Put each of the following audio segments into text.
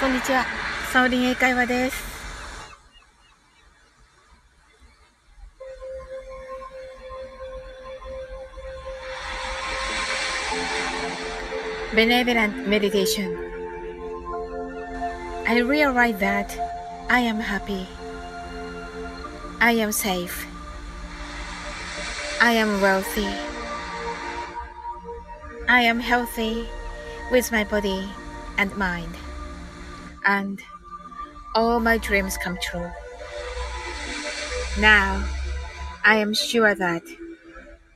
こんにちは。サオリン英会話です。Benevolent meditation. I realize that I am happy. I am safe. I am wealthy. I am healthy with my body and mind. And all my dreams come true. Now, I am sure that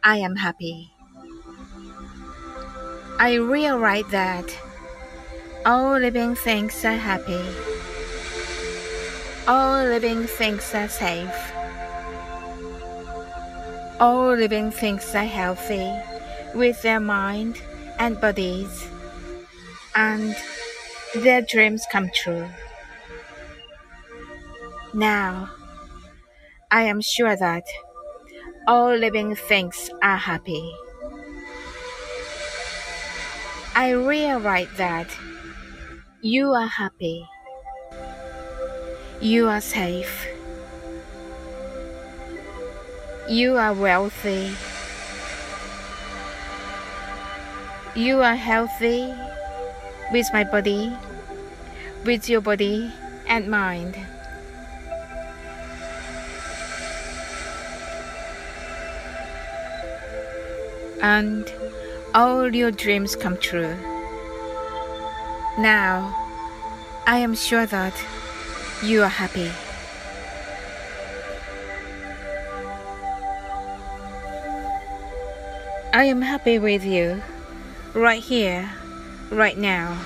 I am happy. I realize that all living things are happy. All living things are safe. All living things are healthy with their mind and bodies, and their dreams come true. Now, I am sure that all living things are happy. I realize that you are happy. You are safe you are wealthy. You are healthy with my body, with your body and mind. And all your dreams come true. Now, I am sure that you are happy. I am happy with you right here, right now.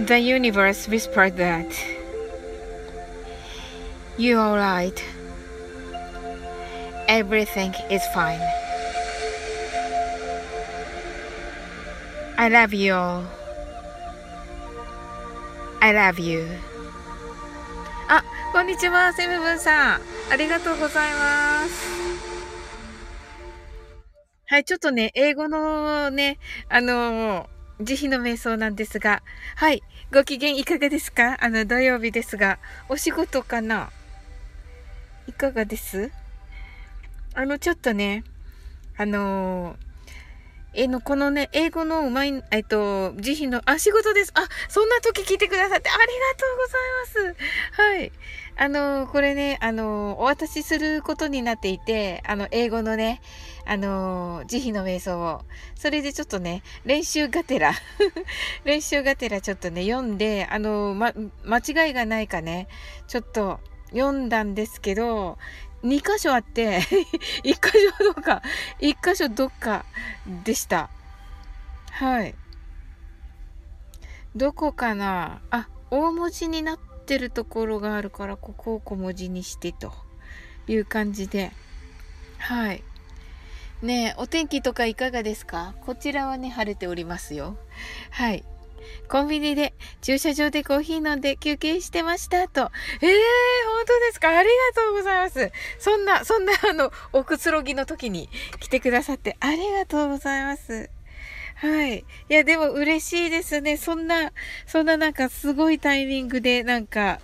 The universe whispered that you're alright. Everything is fine. I love you all. I love you. あ、こんにちは、セムブンさん。ありがとうございます。 はい、ちょっとね、英語のね、あのー、慈悲の瞑想なんですが、はい、ご機嫌いかがですか？あの、土曜日ですが、お仕事かな？いかがです？あの、ちょっとね、あのー、えの、このね、英語のうまい、えっと、慈悲の、あ、仕事です。あ、そんな時聞いてくださってありがとうございます。はい。あの、これね、あの、お渡しすることになっていて、あの、英語のね、あの、慈悲の瞑想を。それでちょっとね、練習がてら 練習がてらちょっとね、読んで、あの、ま、間違いがないかね、ちょっと読んだんですけど、2箇所あって、1箇所どっか、1箇所どっかでした。はい。どこかな？あ、大文字になってるところがあるから、ここを小文字にしてという感じで。はい。ねえ、お天気とかいかがですか？こちらはね、晴れておりますよ。はい。コンビニで駐車場でコーヒー飲んで休憩してましたと。ええー、本当ですか？ありがとうございます。そんな、そんなあの、おくつろぎの時に来てくださってありがとうございます。はい。いや、でも嬉しいですね。そんな、そんななんかすごいタイミングで、なんか、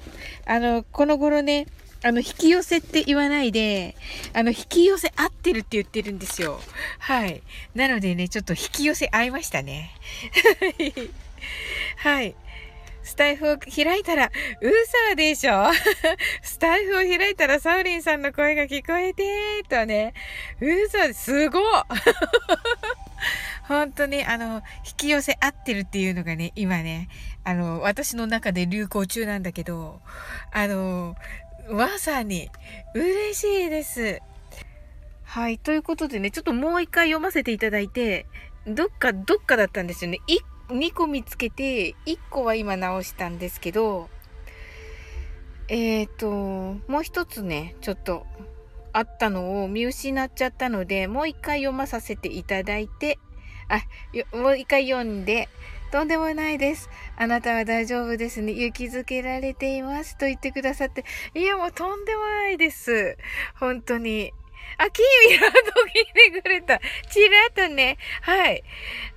あの、この頃ね、あの、引き寄せって言わないで、あの、引き寄せ合ってるって言ってるんですよ。はい。なのでね、ちょっと引き寄せ合いましたね。はい。スタイフを開いたら、嘘でしょ？スタイフを開いたらサウリンさんの声が聞こえてとね、嘘すご 本当に、あの、引き寄せ合ってるっていうのがね、今ね、あの、私の中で流行中なんだけど、あの、まさに、嬉しいです。はい。ということでね、ちょっともう一回読ませていただいて、どっか、どっかだったんですよね。2個見つけて、1個は今直したんですけど、えっ、ー、と、もう一つね、ちょっとあったのを見失っちゃったので、もう一回読まさせていただいて、あ、もう一回読んで、とんでもないです。あなたは大丈夫ですね。勇気づけられています。と言ってくださって。いや、もうとんでもないです。本当に。あ、キーミランド聞いてくれた。ちらっとね。はい。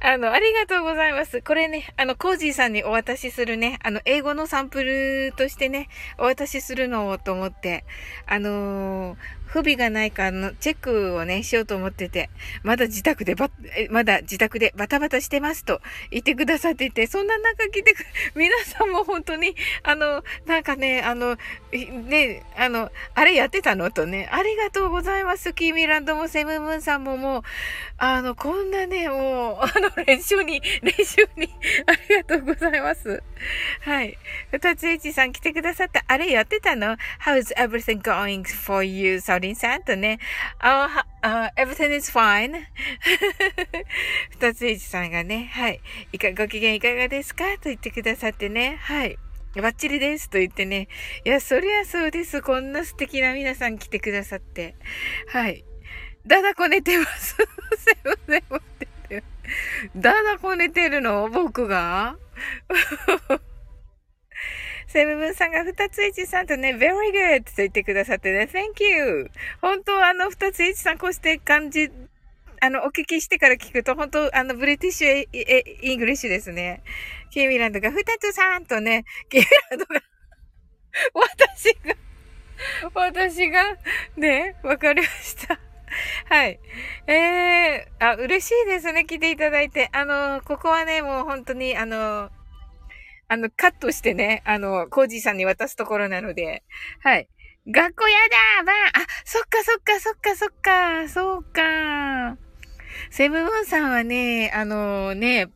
あの、ありがとうございます。これね、あの、コージーさんにお渡しするね、あの、英語のサンプルとしてね、お渡しするのをと思って、あのー、不備がないかのチェックをね、しようと思ってて、まだ自宅でば、まだ自宅でバタバタしてますと言ってくださっていて、そんな中来てく、皆さんも本当に、あの、なんかね、あの、ね、あの、あれやってたの？とね、ありがとうございます。キーミランドもセムムーンさんももう、あの、こんなね、もう、あの、練習に、練習に、ありがとうございます。はい。二つエチさん来てくださった。あれやってたの ?How's everything going for you? サウリンさんとね。あ、uh, everything is fine. 二つエチさんがね、はい。いか、ご機嫌いかがですかと言ってくださってね。はい。バッチリですと言ってね。いや、そりゃそうです。こんな素敵な皆さん来てくださって。はい。だだこ寝てます。すいません、待ってて。だだこ寝てるの？僕が？セブブンさんが二つ一さんとね、very good と言ってくださってね、thank you. 本当あの二つ一さんこうして感じ、あの、お聞きしてから聞くと、本当あの、ブリティッシュエイングリッシュですね。キーミランドが二つさんとね、キーミランドが 私が私が、ね、わかりました。はい。ええー、あ、嬉しいですね、来ていただいて。あの、ここはね、もう本当に、あの、あの、カットしてね、あの、コージーさんに渡すところなので、はい。学校やだばあ、そっかそっかそっかそっか、そうか。セブンーンさんはね、あのね、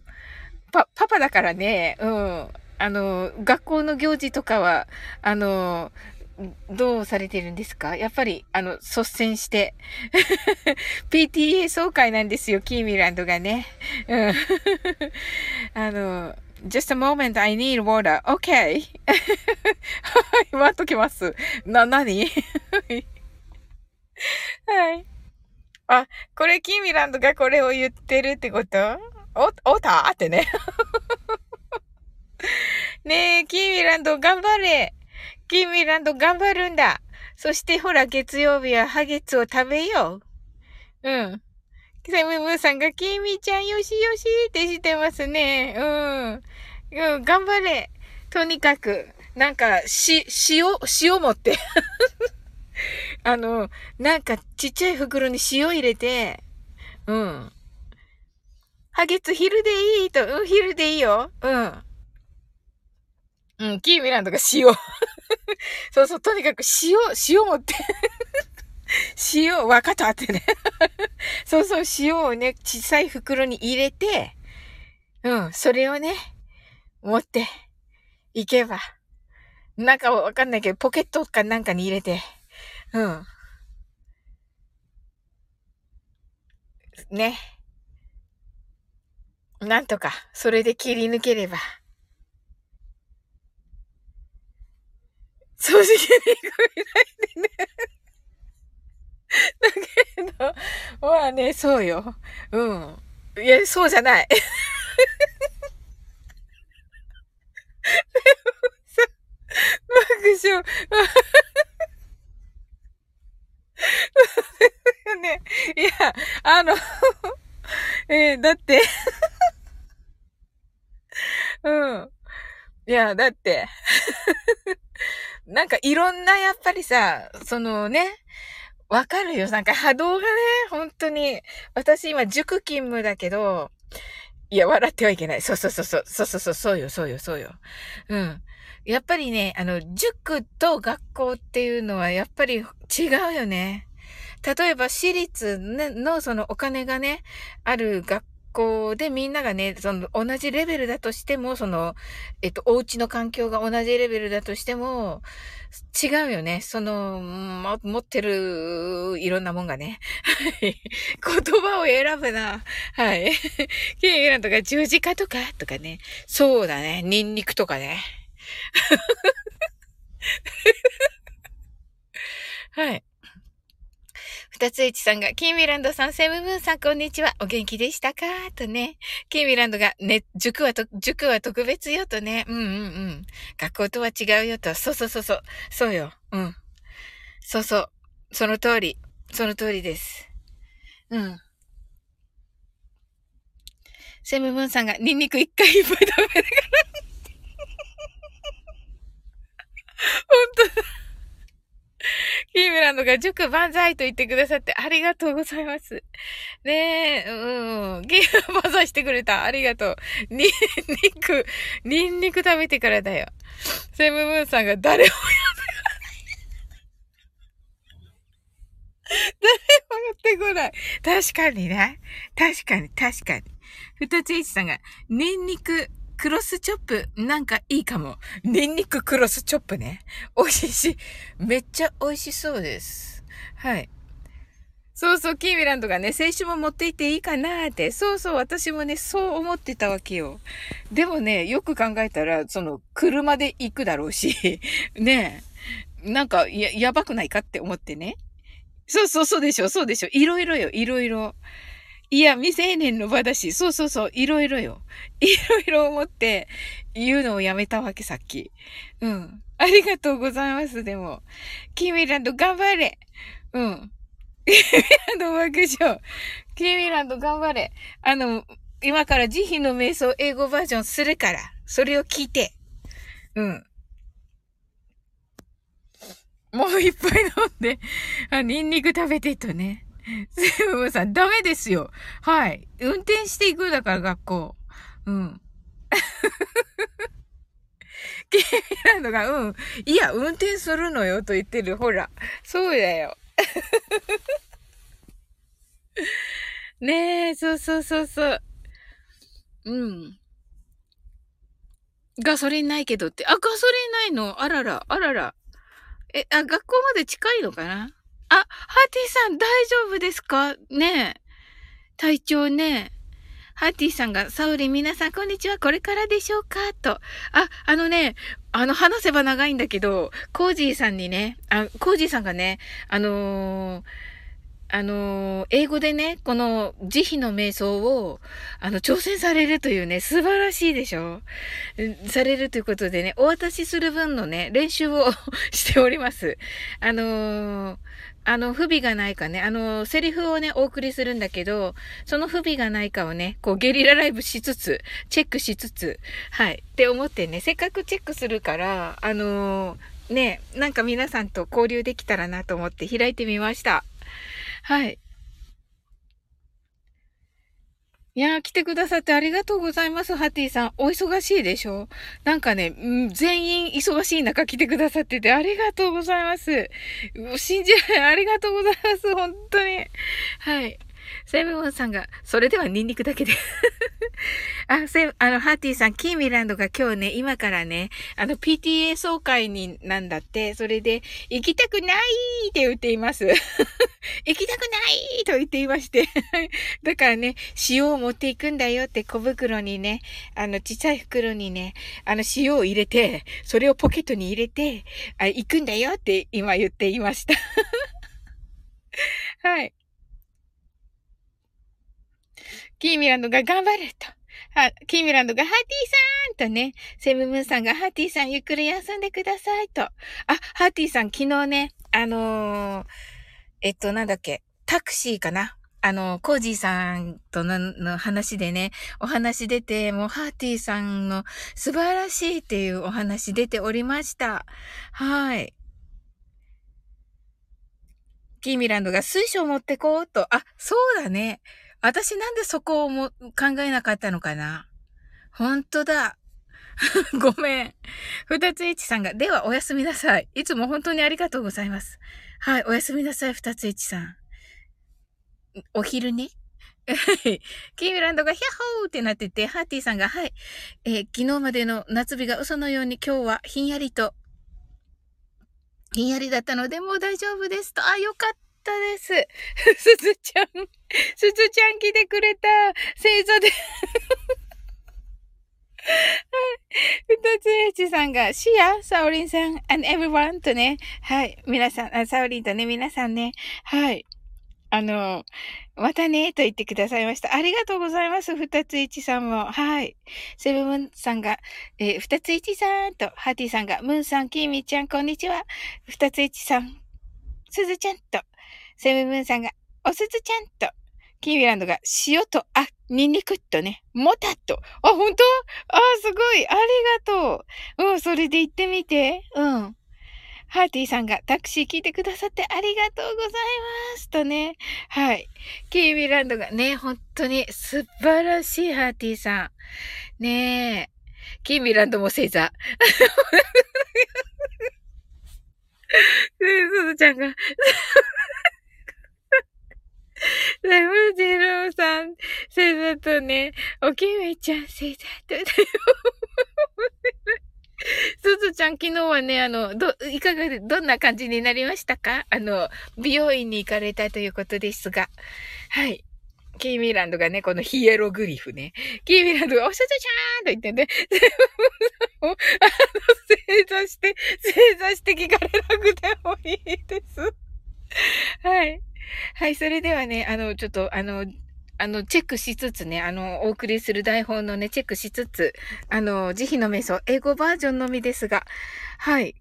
パ、パパだからね、うん。あの、学校の行事とかは、あの、どうされてるんですか？やっぱり、あの、率先して。PTA 総会なんですよ、キーミランドがね。うん。あの、just a moment, I need water. Okay. はい、待っときます。な、なに はい。あ、これ、キーミランドがこれを言ってるってこと？お、おた？ってね。ねえ、キーミランド頑張れキーミランド頑張るんだ。そしてほら、月曜日はハゲツを食べよう。うん。セムムーさんが、キーミちゃんよしよしってしてますね。うん。うん、頑張れ。とにかく、なんか、し、塩、塩持って あの、なんかちっちゃい袋に塩入れて、うん。ハゲツ昼でいいと、うん、昼でいいよ。うん。うん、キーミランドが塩。そうそう、とにかく塩、塩持って 塩、わかったってね そうそう、塩をね、小さい袋に入れて、うん、それをね、持っていけば、なんかわかんないけど、ポケットかなんかに入れて、うん。ね。なんとか、それで切り抜ければ。掃除機に行くみたいでね。だけど、まあね、そうよ。うん。いや、そうじゃない。でもさ、爆笑。ね。いや、あのえー、だってうん。いや、だってなんかいろんなやっぱりさ、そのね、わかるよ。なんか波動がね、本当に、私今塾勤務だけど、いや、笑ってはいけない。そうそうそうそう。そうそうそう。そうよ、そうよ、そうよ。うん。やっぱりね、あの、塾と学校っていうのはやっぱり違うよね。例えば私立のそのお金がね、ある学校でみんながね、その同じレベルだとしても、その、えっと、お家の環境が同じレベルだとしても、違うよね。その、ま持ってるいろんなもんがね。はい。言葉を選ぶな。はい。ケーランとか十字架とかとかね。そうだね。ニンニクとかね。はい。二つ一さんが、キーミランドさん、セムムーンさん、こんにちは。お元気でしたか？とね。キーミランドが、ね、塾はと、塾は特別よとね。うんうんうん。学校とは違うよと。そうそうそうそう。そうよ。うん。そうそう。その通り。その通りです。うん。セムムーンさんがニンニク一回いっぱい食べたから。本当だ。キーメランドが塾万歳と言ってくださってありがとうございます。ねえ、うん。キー万歳してくれた。ありがとう。ニンニク、ニンニク食べてからだよ。セムムーンさんが誰もやってこない誰もやってこない。確かにね。確かに、確かに。ふたついちさんが、ニンニククロスチョップ、なんかいいかも。ニンニククロスチョップね。美味しいし。めっちゃ美味しそうです。はい。そうそう、キーミランドがね、青春も持っていっていいかなーって。そうそう、私もね、そう思ってたわけよ。でもね、よく考えたら、その、車で行くだろうし、ね、なんか、や、やばくないかって思ってね。そうそう、そうでしょ、そうでしょ。いろいろよ、いろいろ。いや、未成年の場だし、そうそうそう、いろいろよ。いろいろ思って言うのをやめたわけ、さっき。うん。ありがとうございます、でも。キミランド頑張れ。うん。キミランド爆笑。キミランド頑張れ。あの、今から慈悲の瞑想英語バージョンするから、それを聞いて。うん。もう一杯飲んで、あ、ニンニク食べてとね。セブンさん、ダメですよ。はい。運転していくだから、学校。うん。ケイランドが、うん。いや、運転するのよと言ってる。ほら。そうだよ。ねえ、そうそうそうそう。うん。ガソリンないけどって。あ、ガソリンないの？あらら、あらら。え、あ、学校まで近いのかな？あ、ハーティーさん大丈夫ですか？ねえ。体調ね。ハーティーさんが、サウリン皆さんこんにちは、これからでしょうか？と。あ、あのね、あの、話せば長いんだけど、コージーさんにね、あ、コージーさんがね、あのー、あの、英語でね、この慈悲の瞑想を、あの、挑戦されるというね、素晴らしいでしょ？されるということでね、お渡しする分のね、練習を しております。あのーあの、不備がないかね、あの、セリフをね、お送りするんだけど、その不備がないかをね、こう、ゲリラライブしつつ、チェックしつつ、はい、って思ってね、せっかくチェックするから、あのー、ね、なんか皆さんと交流できたらなと思って開いてみました。はい。いやー、来てくださってありがとうございます、ハティさん。お忙しいでしょ？なんかね、全員忙しい中来てくださっててありがとうございます。信じられない。ありがとうございます。本当に。はい。セブンさんが、それではニンニクだけで あ、セあの、ハーティーさん、キーミランドが今日ね、今からね、あの、PTA 総会になんだって、それで、行きたくないって言っています。行きたくないと言っていまして だからね、塩を持っていくんだよって小袋にね、あの、ちっちゃい袋にね、あの、塩を入れて、それをポケットに入れて、あ行くんだよって今言っていましたはい。キーミランドが頑張ると。は、キーミランドがハーティーさんとね、セムムーンさんがハーティーさんゆっくり休んでくださいと。あ、ハーティーさん昨日ね、あのー、えっと、なんだっけ、タクシーかなあの、コージーさんとのの話でね、お話出て、もうハーティーさんの素晴らしいっていうお話出ておりました。はい。キーミランドが水晶持ってこうと。あ、そうだね。私なんでそこをも考えなかったのかな？ほんとだ。ごめん。二つ一さんが、ではおやすみなさい。いつも本当にありがとうございます。はい、おやすみなさい、二つ一さん。お昼ね？キーミランドがヒャッホーってなってて、ハーティーさんが、はい、えー、昨日までの夏日が嘘のように今日はひんやりと、ひんやりだったのでもう大丈夫ですと。あ、よかった。ったです。すずちゃん、すずちゃん来てくれた。星座でふたつえちさんが、シア、サオリンさん、and everyone とね、はい、皆さん、サオリンとね、皆さんね、はい、あの、またね、と言ってくださいました。ありがとうございます。ふたついちさんも。はい。セブンさんが、えー、ふたついちさんと、ハーティさんが、ムンさん、キーミちゃん、こんにちは。ふたついちさん、すずちゃんと、セムブンさんが、おすずちゃんと、キーミランドが塩と、あ、ニンニクとね、もたっと。あ、本当？あ、すごい。ありがとう。うん、それで行ってみて。うん。ハーティーさんがタクシー聞いてくださってありがとうございます。とね。はい。キーミランドがね、本当に素晴らしいハーティーさん。ねえ。キーミランドも星座。すずちゃんが レムジローさん、星座とね、おきめちゃん星座と、すずちゃん昨日はね、あの、ど、いかがで、どんな感じになりましたか？あの、美容院に行かれたということですが。はい。キーミランドがね、このヒエログリフね。キーミランドが、おしゃちゃちゃーんと言ってね、あの、正座して、正座して聞かれなくてもいいです。はい。はい、それではね、あの、ちょっと、あの、あの、チェックしつつね、あの、お送りする台本のね、チェックしつつ、あの、慈悲の瞑想、英語バージョンのみですが、はい。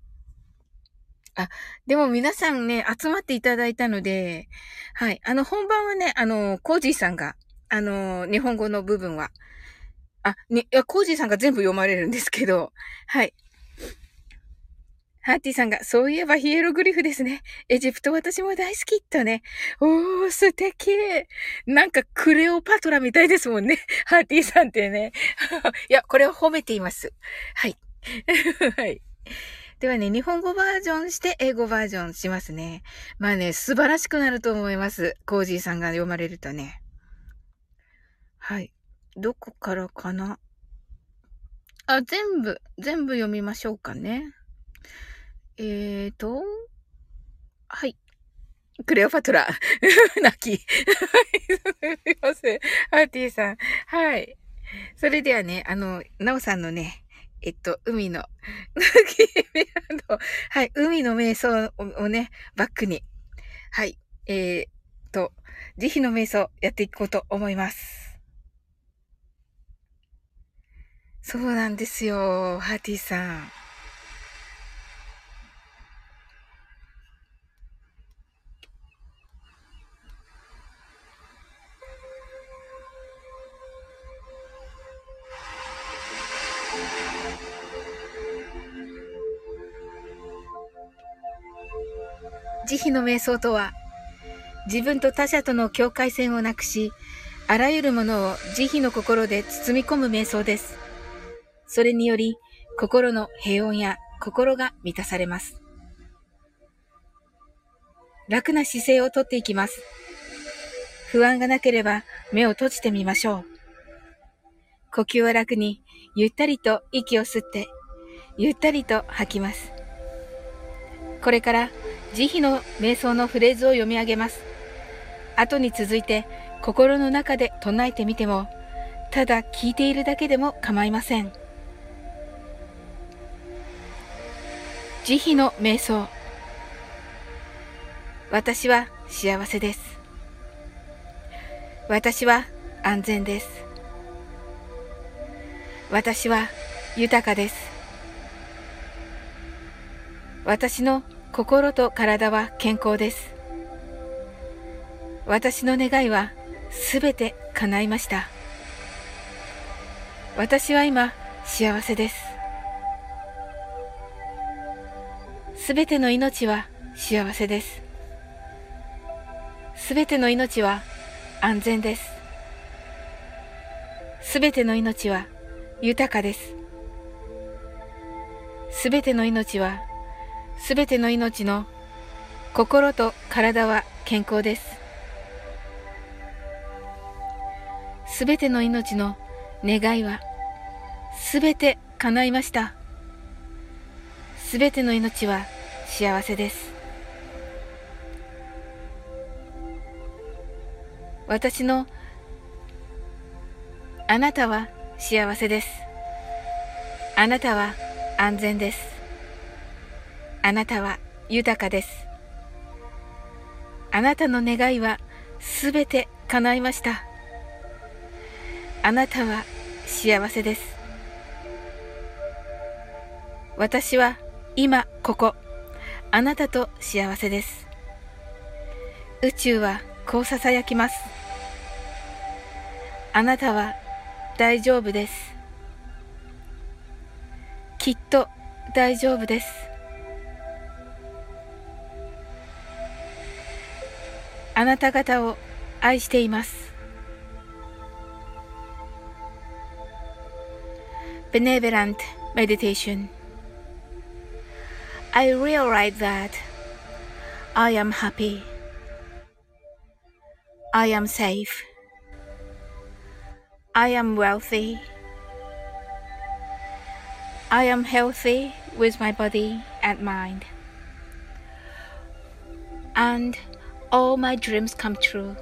あ、でも皆さんね、集まっていただいたので、はい。あの、本番はね、あの、コージーさんが、あの、日本語の部分は、あ、ね、コージーさんが全部読まれるんですけど、はい。ハーティさんが、そういえばヒエログリフですね。エジプト私も大好きとね。おー、素敵。なんかクレオパトラみたいですもんね。ハーティさんってね。いや、これを褒めています。はい。はい。ではね、日本語バージョンして英語バージョンしますね。まあね、素晴らしくなると思います。コージーさんが読まれるとね。はい。どこからかな？あ、全部、全部読みましょうかね。えーと、はい。クレオパトラ。泣き。はい、すみません。ハーティーさん。はい。それではね、あの、ナオさんのね、えっと、海 の、はい、海の瞑想をね、バックに、はい、えー、と、慈悲の瞑想やっていこうと思います。そうなんですよ、ハーティーさん。慈悲の瞑想とは、自分と他者との境界線をなくし、あらゆるものを慈悲の心で包み込む瞑想です。それにより、心の平穏や心が満たされます。楽な姿勢をとっていきます。不安がなければ目を閉じてみましょう。呼吸は楽に、ゆったりと息を吸って、ゆったりと吐きます。これから慈悲の瞑想のフレーズを読み上げます。後に続いて心の中で唱えてみても、ただ聞いているだけでも構いません。慈悲の瞑想。私は幸せです。私は安全です。私は豊かです。私の心と体は健康です。私の願いはすべて叶いました。私は今幸せです。すべての命は幸せです。すべての命は安全です。すべての命は豊かです。すべての命はすべての命の心と体は健康です。すべての命の願いはすべて叶いました。すべての命は幸せです。私のあなたは幸せです。あなたは安全です。あなたは豊かです。あなたの願いはすべて叶いました。あなたは幸せです。私は今ここ、あなたと幸せです。宇宙はこう囁きます。あなたは大丈夫です。きっと大丈夫です。あなた方を愛しています。Benevolent Meditation I realize that I am happy. I am safe. I am wealthy. I am healthy with my body and mind. And all my dreams come true.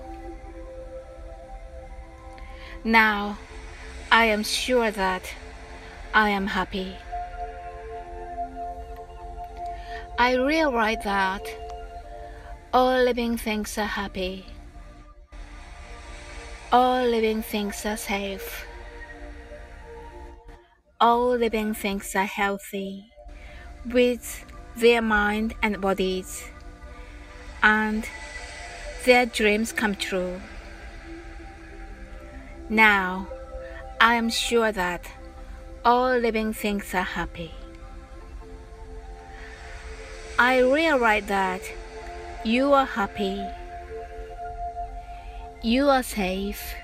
Now I am sure that I am happy. I realize that all living things are happy. All living things are safe. All living things are healthy with their mind and bodies, and their dreams come true. Now, I am sure that all living things are happy. I realize that you are happy, you are safe,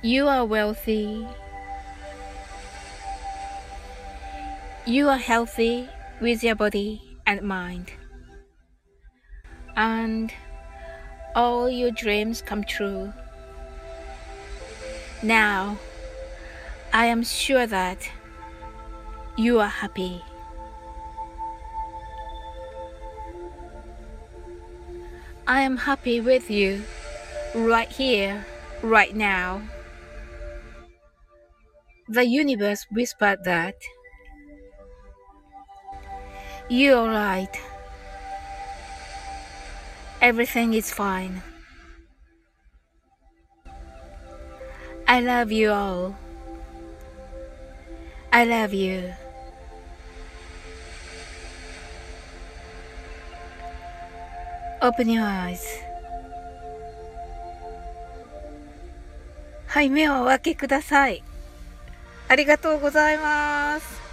you are wealthy, you are healthy with your body and mind, and all your dreams come true. Now, I am sure that you are happy. I am happy with you right here, right now. The universe whispered that you're right. Everything is fine. I love you all. I love you. Open your eyes. はい、目をお開けください。ありがとうございます。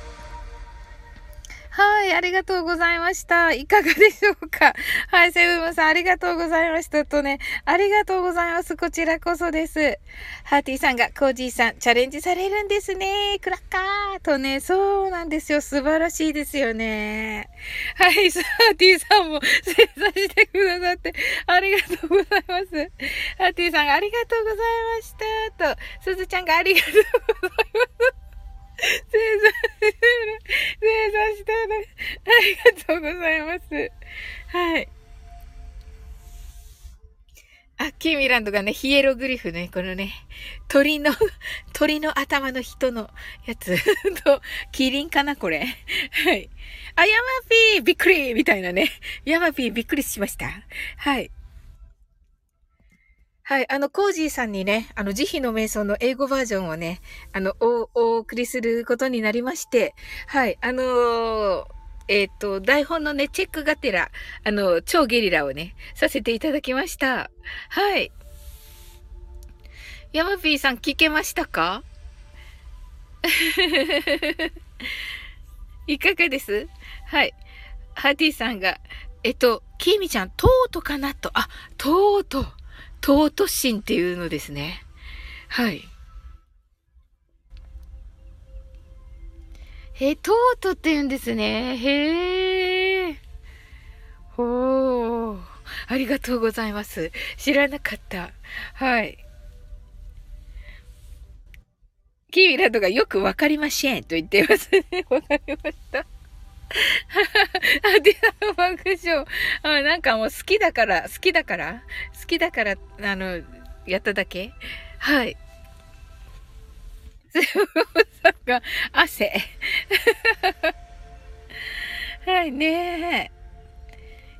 はい、ありがとうございました。いかがでしょうか？はい、セブンさん、ありがとうございましたとね、ありがとうございます。こちらこそです。ハーティーさんが、コージーさん、チャレンジされるんですね。クラッカーとね、そうなんですよ。素晴らしいですよね。はい、ハーティーさんも正座してくださって、ありがとうございます。ハーティーさんがありがとうございましたと、すずちゃんがありがとうございます。正座して。正座してる。ありがとうございます。はい。あ、キーミランドがね、ヒエログリフね、このね、鳥の、鳥の頭の人のやつ と、キリンかな、これ。はい。あ、ヤマピーびっくりみたいなね。ヤマピーびっくりしました。はい。はい。あの、コージーさんにね、あの、慈悲の瞑想の英語バージョンをね、あの、お、お送りすることになりまして、はい。あのー、えっ、ー、と、台本のね、チェックがてら、あの、超ゲリラをね、させていただきました。はい。ヤマピーさん聞けましたか？いかがです？はい。ハーティさんが、えっと、キーミちゃん、トートかなと。あ、トート。トート神っていうのですね。はい。え、トートって言うんですね。へえ。ほー。ありがとうございます。知らなかった。はい。キーミラとかよくわかりませんと言ってますね。わかりました。あ、ディアの爆笑。あ、なんかもう好きだから、好きだから？好きだから、あの、やっただけ？はい。セブさんが汗。はいね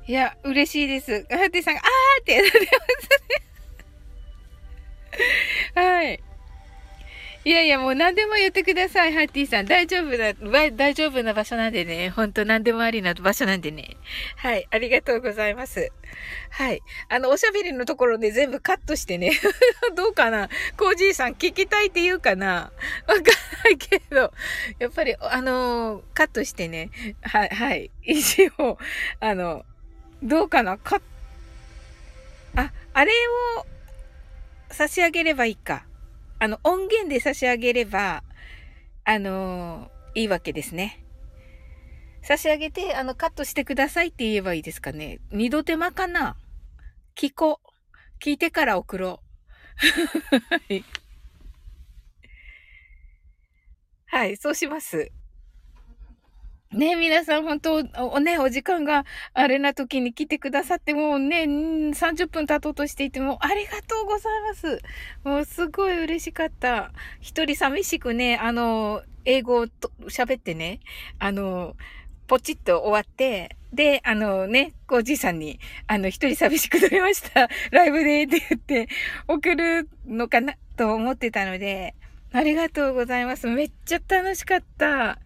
え。いや、嬉しいです。ハッティさんが、あーってなってますね。はい。いやいや、もう何でも言ってください、ハッティさん。大丈夫な、大丈夫な場所なんでね。ほんと何でもありな場所なんでね。はい。ありがとうございます。はい。あの、おしゃべりのところで全部カットしてね。どうかな？コージーさん聞きたいって言うかな？わかんないけど。やっぱり、あのカットしてね。はい、はい。一応、あの、どうかな？カッ、あ、あれを差し上げればいいか。あの、音源で差し上げれば、あのー、いいわけですね。差し上げて、あの、カットしてくださいって言えばいいですかね。二度手間かな聞こう。聞いてから送ろう。はい。はい、そうします。ね皆さん本当、おね、お時間があれな時に来てくださって、もうね、30分経とうとしていても、ありがとうございます。もうすごい嬉しかった。一人寂しくね、あの、英語を喋ってね、あの、ポチッと終わって、で、あのね、コージーさんに、あの、一人寂しく撮りました。ライブでって言って、送るのかなと思ってたので、ありがとうございます。めっちゃ楽しかった。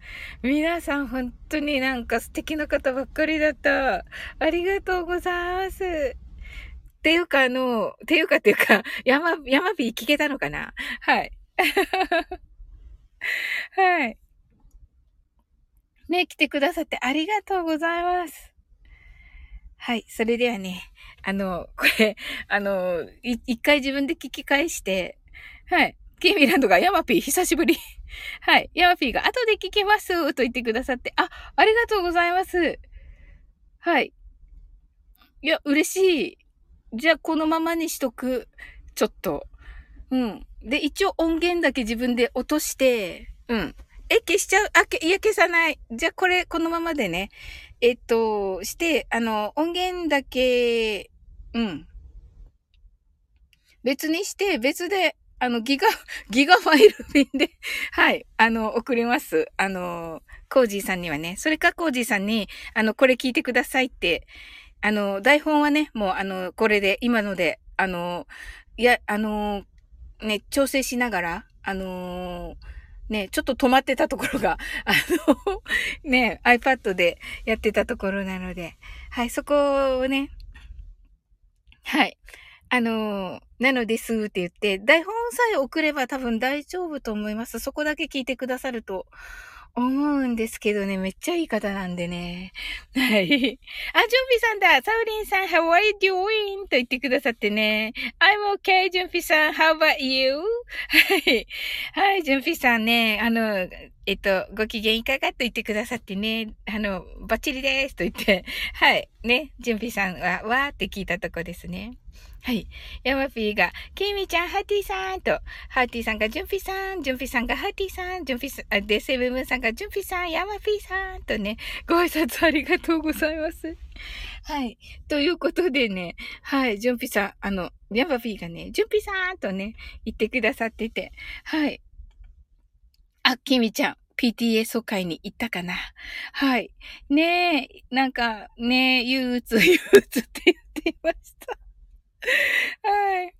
皆さん本当になんか素敵な方ばっかりだった。ありがとうございます。っていうか、あの、っていうかっていうか、山、山火聞けたのかな？はい。はい。ね、来てくださってありがとうございます。はい。それではね、あの、これ、あの、一回自分で聞き返して、はい。キーミランドがヤマピー久しぶり。はい。ヤマピーが後で聞きますと言ってくださって、あ、ありがとうございます。はい。いや、嬉しい。じゃあ、このままにしとく。ちょっと。うん。で、一応音源だけ自分で落として、うん。え、消しちゃう？あ、いや、消さない。じゃあ、これ、このままでね。えっと、して、あの、音源だけ、うん。別にして、別であの、ギガ、ギガファイル便で はい、あの、送ります。あの、コージーさんにはね。それかコージーさんに、あの、これ聞いてくださいって、あの、台本はね、もう、あの、これで、今ので、あの、いや、あの、ね、調整しながら、あのね、ちょっと止まってたところが、あの、ね、iPad でやってたところなので、はい、そこをね、はい。あの、なのですって言って、台本さえ送れば多分大丈夫と思います。そこだけ聞いてくださると思うんですけどね、めっちゃいい方なんでね。はい。あ、ジョンビさんだサウリンさん、How are you doing? と言ってくださってね。I'm okay, ジュンピさん、How about you? はい。はい、ジュンピさんね、あの、えっと、ご機嫌いかがと言ってくださってね、あの、バッチリですと言って、はい。ね、ジュンピさんは、わーって聞いたとこですね。はい。ヤマピーが、ケイミちゃん、ハーティーさんと、ハーティーさんがジュンピさん、ジュンピさんがハーティーさん、ジュンピさん、で、セブブンさんがジュンピさん、ヤマピーさんとね、ご挨拶ありがとうございます。はい。ということでね、はい、ジュンピさん、あの、ヤマピーがね、ジュンピさんとね、言ってくださってて、はい。あ、キミちゃん、PTA 疎開に行ったかなはい。ねえ、なんか、ねえ、憂鬱、憂鬱って言っていました。はい。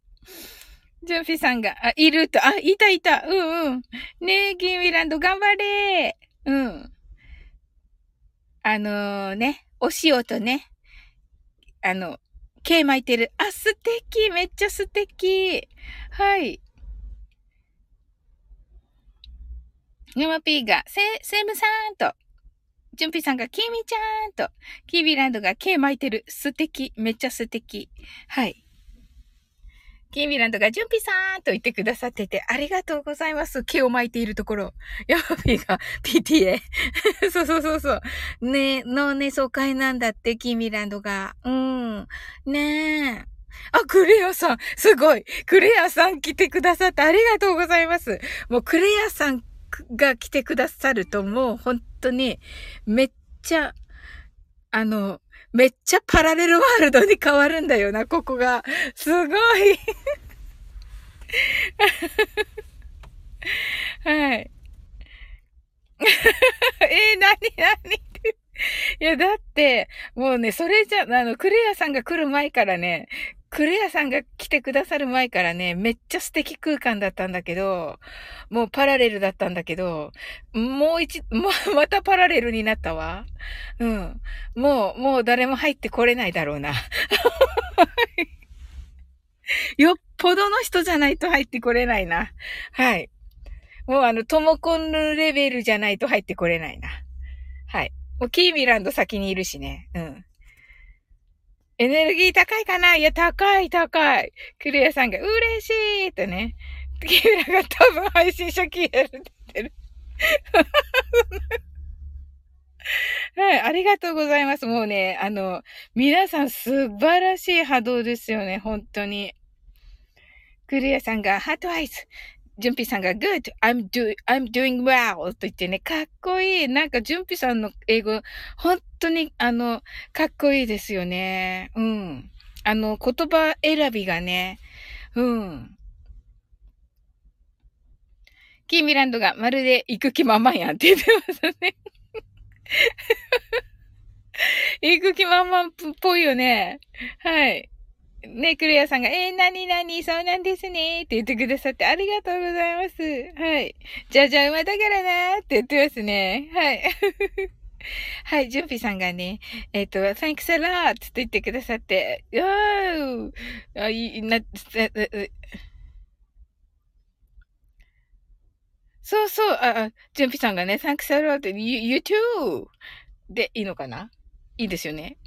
ジュンピさんが、あ、いると、あ、いたいた。うんうん。ねえ、ギンウィランド頑張れうん。あのー、ね、お塩とね、あの、毛巻いてる。あ、素敵めっちゃ素敵はい。ヤマピーが、セ、セムさんと、ジュンピさんが、キミちゃんと、キービランドが毛巻いてる。素敵。めっちゃ素敵。はい。キーミランドが、ジュンピさんと言ってくださってて、ありがとうございます。毛を巻いているところ。ヤマピーが、PTA。そうそうそうそう。ねのね、疎開なんだって、キーミランドが。うん。ねえ。あ、クレアさん、すごい。クレアさん来てくださってありがとうございます。もうクレアさんが来てくださるともう本当にめっちゃ、あの、めっちゃパラレルワールドに変わるんだよな、ここが。すごい。はい。えー、なになにいや、だって、もうね、それじゃ、あの、クレアさんが来る前からね、クレアさんが来てくださる前からね、めっちゃ素敵空間だったんだけど、もうパラレルだったんだけど、もう一、もうまたパラレルになったわ。うん。もう、もう誰も入ってこれないだろうな。よっぽどの人じゃないと入ってこれないな。はい。もうあの、トモコンのレベルじゃないと入ってこれないな。はい。もうキーミランド先にいるしね。うん。エネルギー高いかな？いや、高い、高い。クレアさんが、嬉しいとね。キーラが多分配信初期やるって言ってる。はい、ありがとうございます。もうね、あの、皆さん素晴らしい波動ですよね、本当に。クリアさんが、ハートアイズ。ジュンピさんが、good, I'm, do, I'm doing well と言ってね、かっこいい。なんか、ジュンピさんの英語、本当に、あの、かっこいいですよね。うん。あの、言葉選びがね、うん。キーミランドがまるで行く気満々やんって言ってますね。行く気満々っぽいよね。はい。ね、クレアさんが、えー、なになに、そうなんですね、って言ってくださってありがとうございます。はい。じゃじゃ馬だからなって言ってますね。はい。はい、ジュンピさんがね、えっ、ー、と、thanks a lot って言ってくださって、うーあ、い、な、そうそう、あ、ジュンピさんがね、thanks a lot, you, you too! でいいのかな？いいですよね。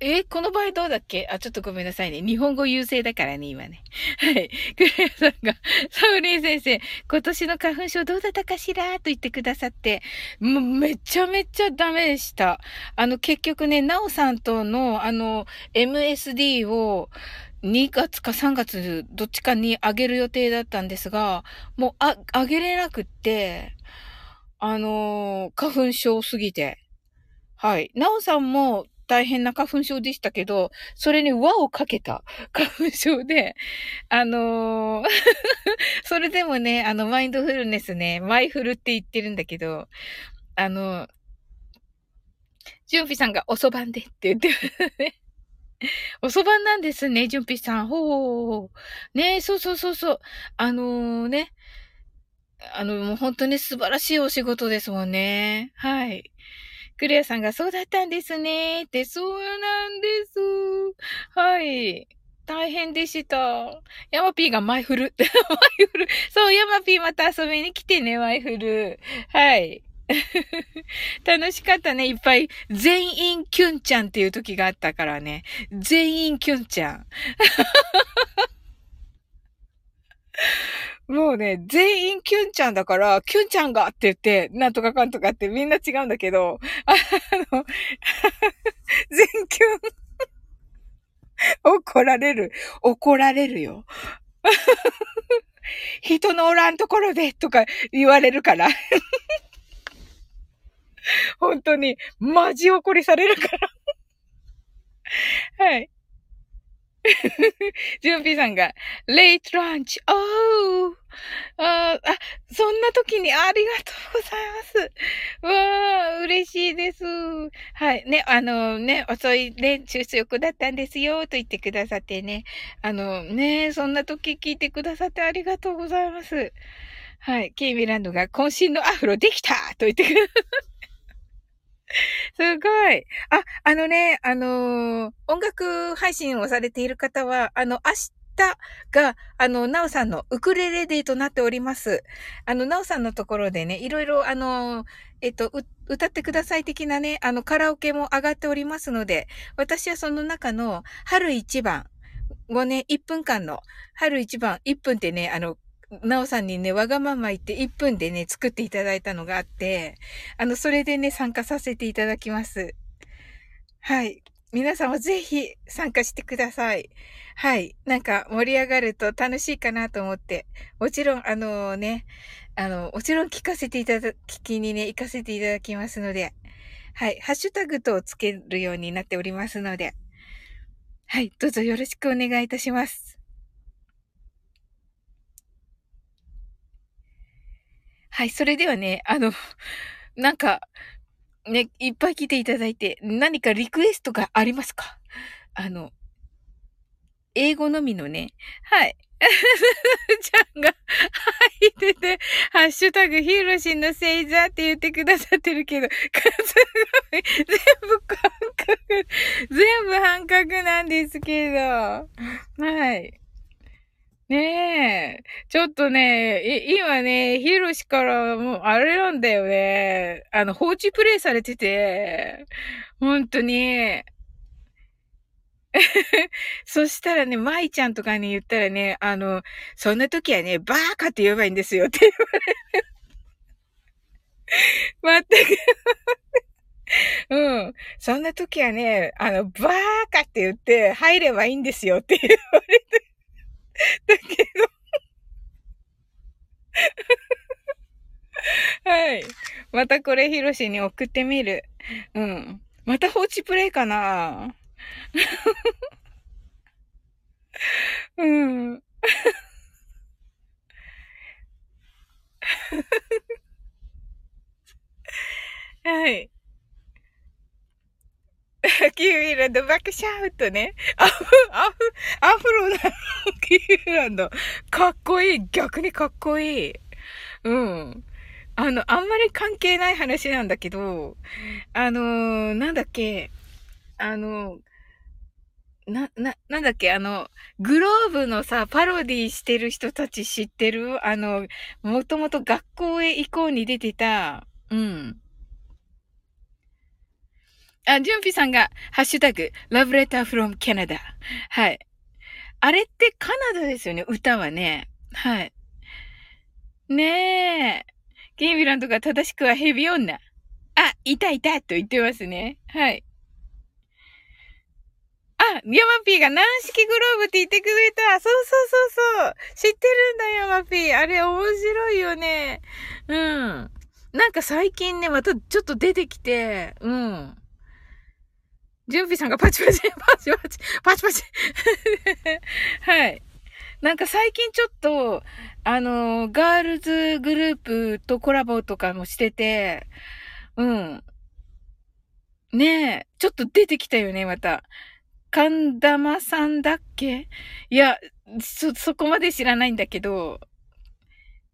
えこの場合どうだっけ？あ、ちょっとごめんなさいね。日本語優勢だからね、今ね。はい。クレアさんが、サウリン先生、今年の花粉症どうだったかしら？と言ってくださって、もうめちゃめちゃダメでした。あの、結局ね、ナオさんとの、あの、MSD を、2月か3月どっちかにあげる予定だったんですが、もうあ、あげれなくって、あの、花粉症すぎて。はい。なおさんも大変な花粉症でしたけど、それに輪をかけた 花粉症で、あのー それでもね、あの、マインドフルネスね、マイフルって言ってるんだけど、あの、ジュンピさんがおそばんでって言ってるね。おそばなんですね、ジュンピさん。ほうほうほう。ねそうそうそうそう。あのー、ね。あの、もう本当に素晴らしいお仕事ですもんね。はい。クレアさんがそうだったんですねって、そうなんです。はい。大変でした。ヤマピーがマイフル。マイフル。そう、ヤマピーまた遊びに来てね、マイフル。はい。楽しかったね。いっぱい。全員キュンちゃんっていう時があったからね。全員キュンちゃん。もうね、全員キュンちゃんだから、キュンちゃんがって言って、なんとかかんとかってみんな違うんだけど、あの、全キュン。怒られる。怒られるよ。人のおらんところでとか言われるから。本当に、マジ怒りされるからはい。ジュンピーさんが、レイトランチ、おー ああ、そんな時にありがとうございます。わあ、嬉しいです。はい。ね、あのね、遅いね、出力だったんですよ、と言ってくださってね。あのね、そんな時聞いてくださってありがとうございます。はい。ケイミランドが渾身のアフロできたと言ってくださって。すごい。あ、あのね、あのー、音楽配信をされている方は、あの、明日が、あの、なおさんのウクレレデーとなっております。あの、なおさんのところでね、いろいろ、あの、えっと、歌ってください的なね、あの、カラオケも上がっておりますので、私はその中の春一番をね、1分間の、春一番、1分ってね、あの、なおさんにね、わがまま言って1分でね、作っていただいたのがあって、あの、それでね、参加させていただきます。はい。皆さんもぜひ参加してください。はい。なんか盛り上がると楽しいかなと思って。もちろん、あのね、あの、もちろん聞かせていただ、聞きにね、行かせていただきますので。はい。ハッシュタグとつけるようになっておりますので。はい。どうぞよろしくお願いいたします。はい、それではね、あの、なんか、ね、いっぱい来ていただいて、何かリクエストがありますか？あの、英語のみのね。はい。ちゃんが入ってて、ハッシュタグヒーロシンの星座って言ってくださってるけど、すごい、全部半角、全部半角なんですけど、はい。ねえ。ちょっとね、い今ね、ヒロシからもう、あれなんだよね。あの、放置プレイされてて、本当に。そしたらね、舞ちゃんとかに言ったらね、あの、そんな時はね、バーカって言えばいいんですよって言われる。全くうん。そんな時はね、あの、バーカって言って入ればいいんですよって言われて。だけど はい。またこれヒロシに送ってみる。うん。また放置プレイかな うん。はい。キーウィランドバックシャウトね。アフ、アフ、アフロなの。キーウィランド。かっこいい。逆にかっこいい。うん。あの、あんまり関係ない話なんだけど、あのー、なんだっけ、あの、な、な、なんだっけ、あの、グローブのさ、パロディしてる人たち知ってる？あの、もともと学校へ行こうに出てた、うん。あ、ジュンピさんが、ハッシュタグ、ラブレターフロムキャナダ。はい。あれってカナダですよね、歌はね。はい。ねえ。ゲイミランドが正しくはヘビ女。あ、いたいたと言ってますね。はい。あ、ヤマピーが軟式グローブって言ってくれた。そうそうそうそう。知ってるんだ、ヤマピー。あれ面白いよね。うん。なんか最近ね、またちょっと出てきて、うん。準備さんがパチパチ、パチパチ、パチパチ。はい。なんか最近ちょっと、あの、ガールズグループとコラボとかもしてて、うん。ねえ、ちょっと出てきたよね、また。神玉さんだっけ？いや、そ、そこまで知らないんだけど、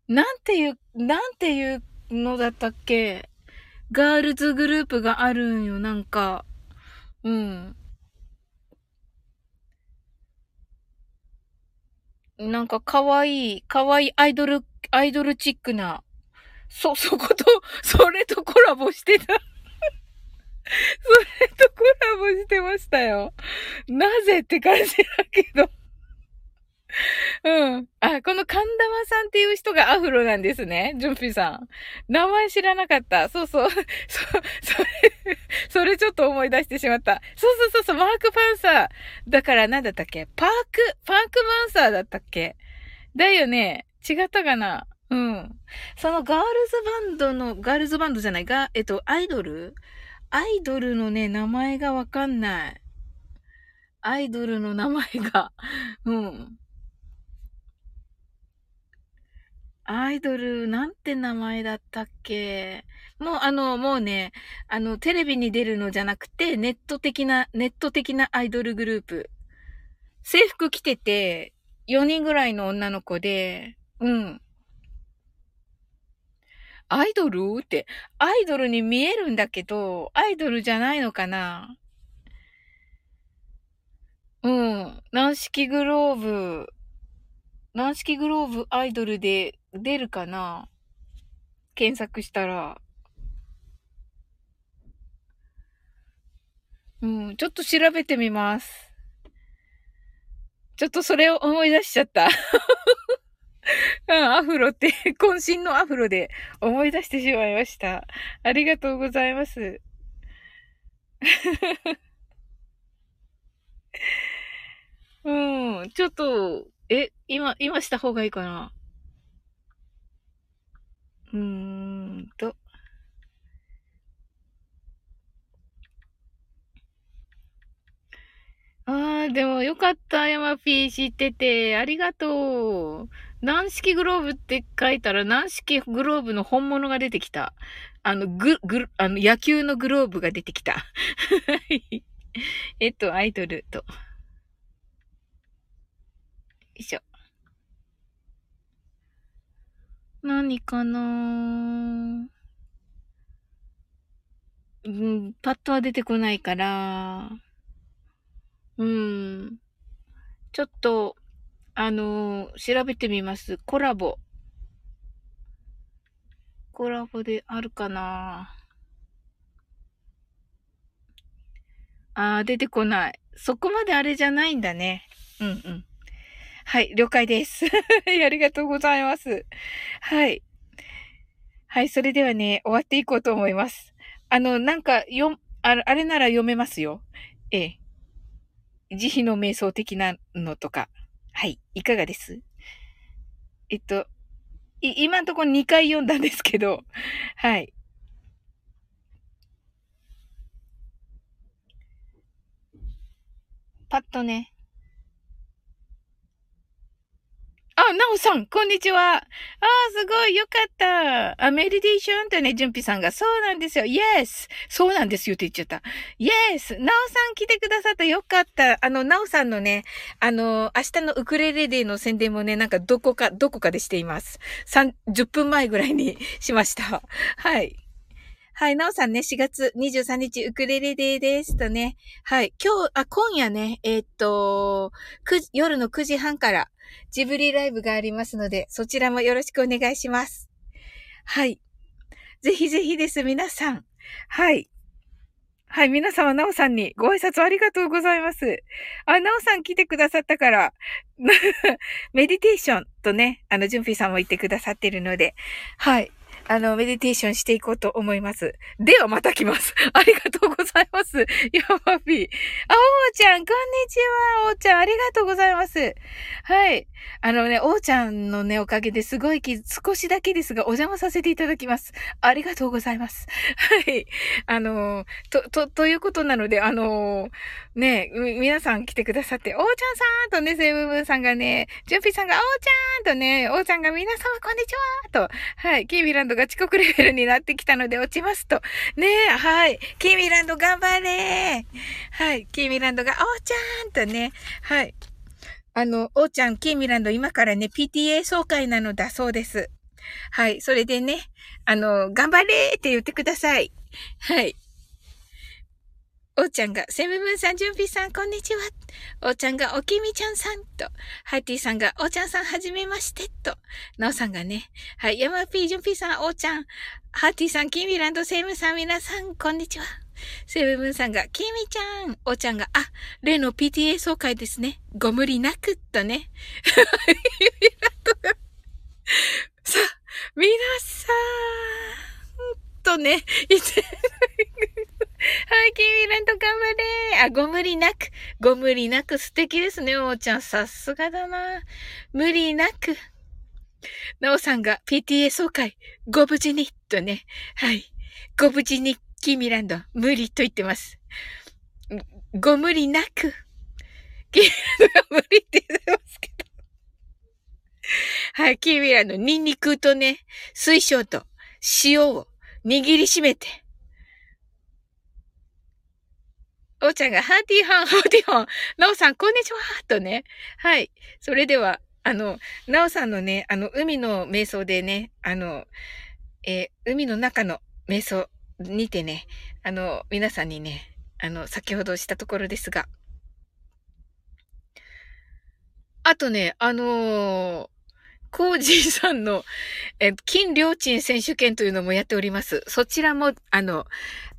なんていう、なんていうのだったっけ？ガールズグループがあるんよ、なんか。うん。なんか可愛い、可愛いアイドル、アイドルチックな、そ、そこと、それとコラボしてた。それとコラボしてましたよ。なぜって感じだけど。うん。あ、この神玉さんっていう人がアフロなんですね。ジュンピさん。名前知らなかった。そうそう。そ、それ、それちょっと思い出してしまった。そうそうそうそう、マーク・パンサー。だからなんだったっけ？パーク、パーク・マンサーだったっけ？だよね。違ったかな？うん。そのガールズバンドの、ガールズバンドじゃないが、えっと、アイドル？アイドルのね、名前がわかんない。アイドルの名前が。うん。アイドル、なんて名前だったっけ？もう、あの、もうね、あの、テレビに出るのじゃなくて、ネット的な、ネット的なアイドルグループ。制服着てて、4人ぐらいの女の子で、うん。アイドル？って、アイドルに見えるんだけど、アイドルじゃないのかな？うん。軟式グローブ、軟式グローブアイドルで出るかな？検索したら。うん。ちょっと調べてみます。ちょっとそれを思い出しちゃった。うん、アフロって、渾身のアフロで思い出してしまいました。ありがとうございます。うん、ちょっと、え、今、今した方がいいかな？うーんと。ああ、でもよかった、ヤマピー知ってて。ありがとう。軟式グローブって書いたら、軟式グローブの本物が出てきた。あの、ぐ、ぐ、あの、野球のグローブが出てきた。えっと、アイドルと。よいしょ。何かなうん、パッとは出てこないから、うん。ちょっと、あのー、調べてみます。コラボ。コラボであるかなあー、出てこない。そこまであれじゃないんだね。うんうん。はい、了解です。ありがとうございます。はい。はい、それではね、終わっていこうと思います。あの、なんか、よ、ああれなら読めますよ。ええ。慈悲の瞑想的なのとか。はい、いかがです？えっと、い、今んところ2回読んだんですけど、はい。パッとね、あ、なおさん、こんにちは。ああすごい、よかった。あ、メディテーションとね、ジュンピさんが、そうなんですよ。イエスそうなんですよって言っちゃった。イエスなおさん来てくださったよかった。あの、なおさんのね、あの、明日のウクレレデーの宣伝もね、なんかどこか、どこかでしています。三、10分前ぐらいにしました。はい。はい、なおさんね、4月23日、ウクレレデーですとね。はい、今日、あ、今夜ね、えー、っと、夜の9時半から、ジブリライブがありますので、そちらもよろしくお願いします。はい。ぜひぜひです、皆さん。はい。はい、皆様、なおさんにご挨拶ありがとうございます。あ、なおさん来てくださったから、メディテーションとね、あの、ジュンピーさんも言ってくださってるので、はい。あの、メディテーションしていこうと思います。ではまた来ます。ありがとうございます。ヤマピー。あ、おーちゃん、こんにちは。おーちゃん、ありがとうございます。はい。あのね、おーちゃんのね、おかげですごい気少しだけですが、お邪魔させていただきます。ありがとうございます。はい。あのと、と、ということなので、あのね、皆さん来てくださって、おーちゃんさんとね、セブブンさんがね、ジュンピさんがおーちゃんとね、おーちゃんが皆様こんにちはと、はい、キーミランドが遅刻レベルになってきたので落ちますと。ねえ、はい。キーミランド頑張れはい。キーミランドが、おーちゃんとね、はい。あの、おーちゃん、キーミランド今からね、PTA 総会なのだそうです。はい。それでね、あの、頑張れって言ってください。はい。おーちゃんが、セムムーンさん、ジュンピーさん、こんにちは。おーちゃんが、おきみちゃんさんと、ハーティーさんが、おーちゃんさん、はじめまして、と、なおさんがね、はい、ヤマピー、ジュンピーさん、おーちゃん、ハーティーさん、キーミランド、セムさん、皆さん、こんにちは。セブムーンさんが、キミちゃん、おーちゃんが、あ、例の PTA 総会ですね。ご無理なく、とね。さあ、皆さん、とね、言って、はい、キーミランド頑張れあ、ご無理なく。ご無理なく素敵ですね、おーちゃん。さすがだな。無理なく。なおさんが PTA 総会、ご無事に、とね。はい。ご無事に、キーミランド、無理と言ってます。ご無理なく。キーミランドが無理って言ってますけど。はい、キーミランド、ニンニクとね、水晶と塩を握りしめて、おーちゃんが、ハーティーハン、ハーティーハン、なおさん、こんにちはとね。はい。それでは、あの、なおさんのね、あの、海の瞑想でね、あの、えー、海の中の瞑想にてね、あの、皆さんにね、あの、先ほどしたところですが。あとね、あのー、コージーさんの、え、金良鎮選手権というのもやっております。そちらも、あの、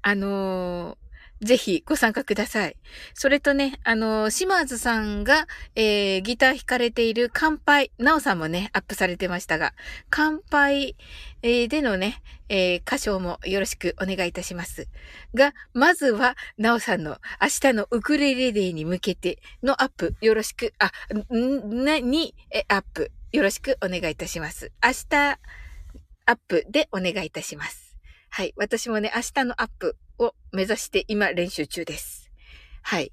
あのーぜひご参加ください。それとね、あの、島津さんが、えー、ギター弾かれている乾杯、なおさんもね、アップされてましたが、乾杯、えー、でのね、えー、歌唱もよろしくお願いいたします。が、まずは、なおさんの明日のウクレレデーに向けてのアップ、よろしく、あ、ん、な、に、え、アップ、よろしくお願いいたします。明日、アップでお願いいたします。はい。私もね、明日のアップを目指して今練習中です。はい。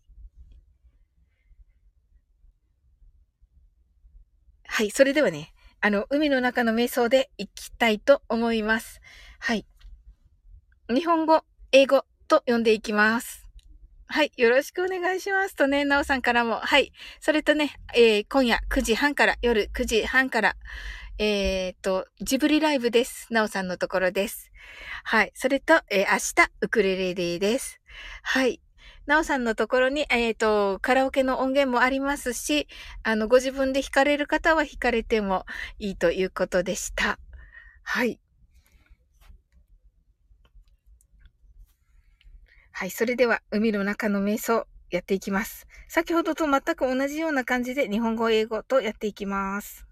はい。それではね、あの、海の中の瞑想で行きたいと思います。はい。日本語、英語と読んでいきます。はい。よろしくお願いします。とね、なおさんからも。はい。それとね、えー、今夜9時半から、夜9時半から、えっ、と、ジブリライブです。なおさんのところです。はい。それと、えー、明日、ウクレレレです。はい。なおさんのところに、えっ、ー、と、カラオケの音源もありますし、あの、ご自分で弾かれる方は弾かれてもいいということでした。はい。はい。それでは、海の中の瞑想、やっていきます。先ほどと全く同じような感じで、日本語、英語とやっていきます。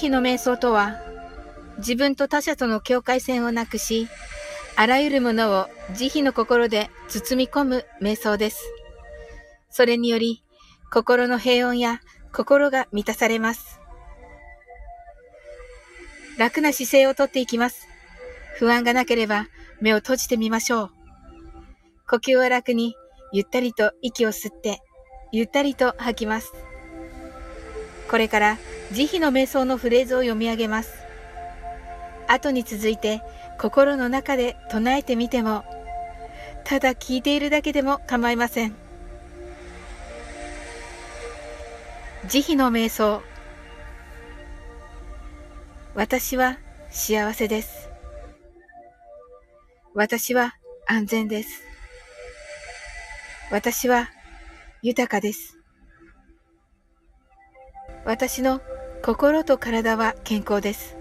慈悲の瞑想とは、自分と他者との境界線をなくし、あらゆるものを慈悲の心で包み込む瞑想です。それにより、心の平穏や心が満たされます。楽な姿勢をとっていきます。不安がなければ目を閉じてみましょう。呼吸は楽に、ゆったりと息を吸って、ゆったりと吐きます。これから慈悲の瞑想のフレーズを読み上げます。後に続いて心の中で唱えてみても、ただ聞いているだけでも構いません。慈悲の瞑想。私は幸せです。私は安全です。私は豊かです。私の心と体は健康です。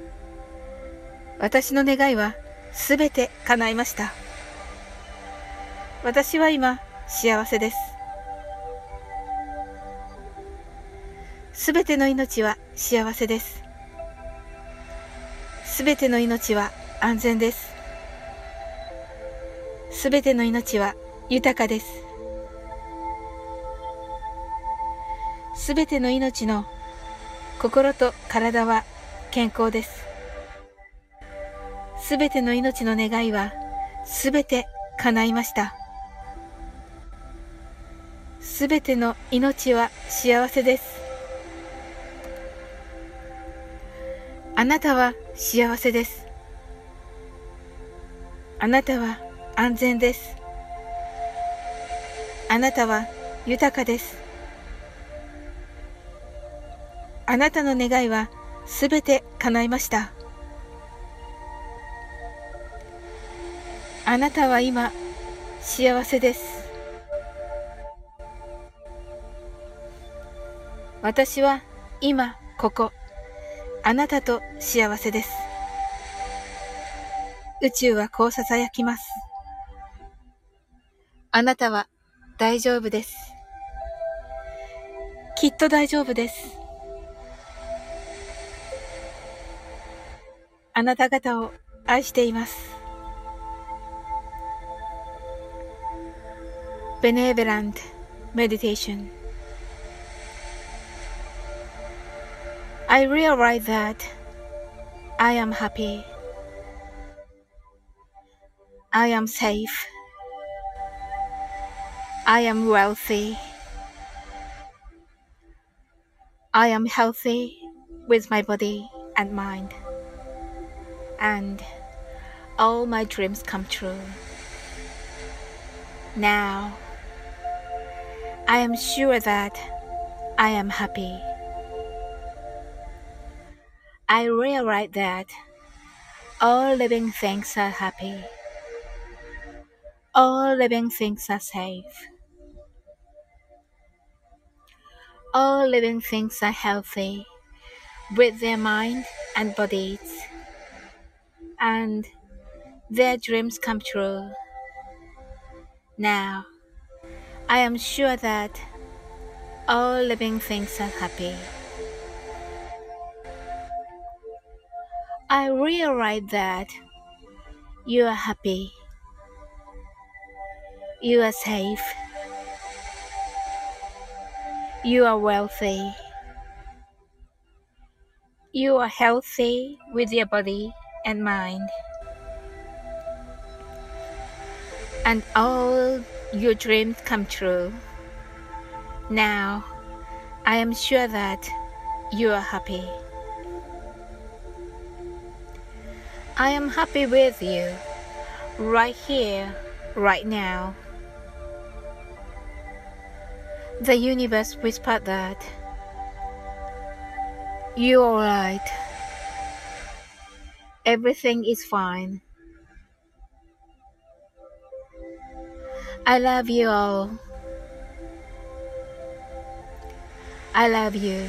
私の願いはすべて叶いました。私は今幸せです。すべての命は幸せです。すべての命は安全です。すべての命は豊かです。すべての命の心と体は健康です。すべての命の願いはすべて叶いました。すべての命は幸せです。あなたは幸せです。あなたは安全です。あなたは豊かです。あなたの願いはすべて叶いました。あなたは今幸せです。私は今ここあなたと幸せです。宇宙はこう囁きます。あなたは大丈夫です。きっと大丈夫です。あなた方を愛しています。Benevolent Meditation I realize that I am happy. I am safe. I am wealthy. I am healthy with my body and mind and all my dreams come true. Now, I am sure that I am happy. I realize that all living things are happy. All living things are safe. All living things are healthy with their mind and bodies and their dreams come true. Now, I am sure that all living things are happy. I realize that you are happy. You are safe. You are wealthy. you are healthy with your body and mind. And all your dreams come true. Now, I am sure that you are happy. I am happy with you, right here, right now. The universe whispered that you're alright Everything is fine. I love you all. I love you.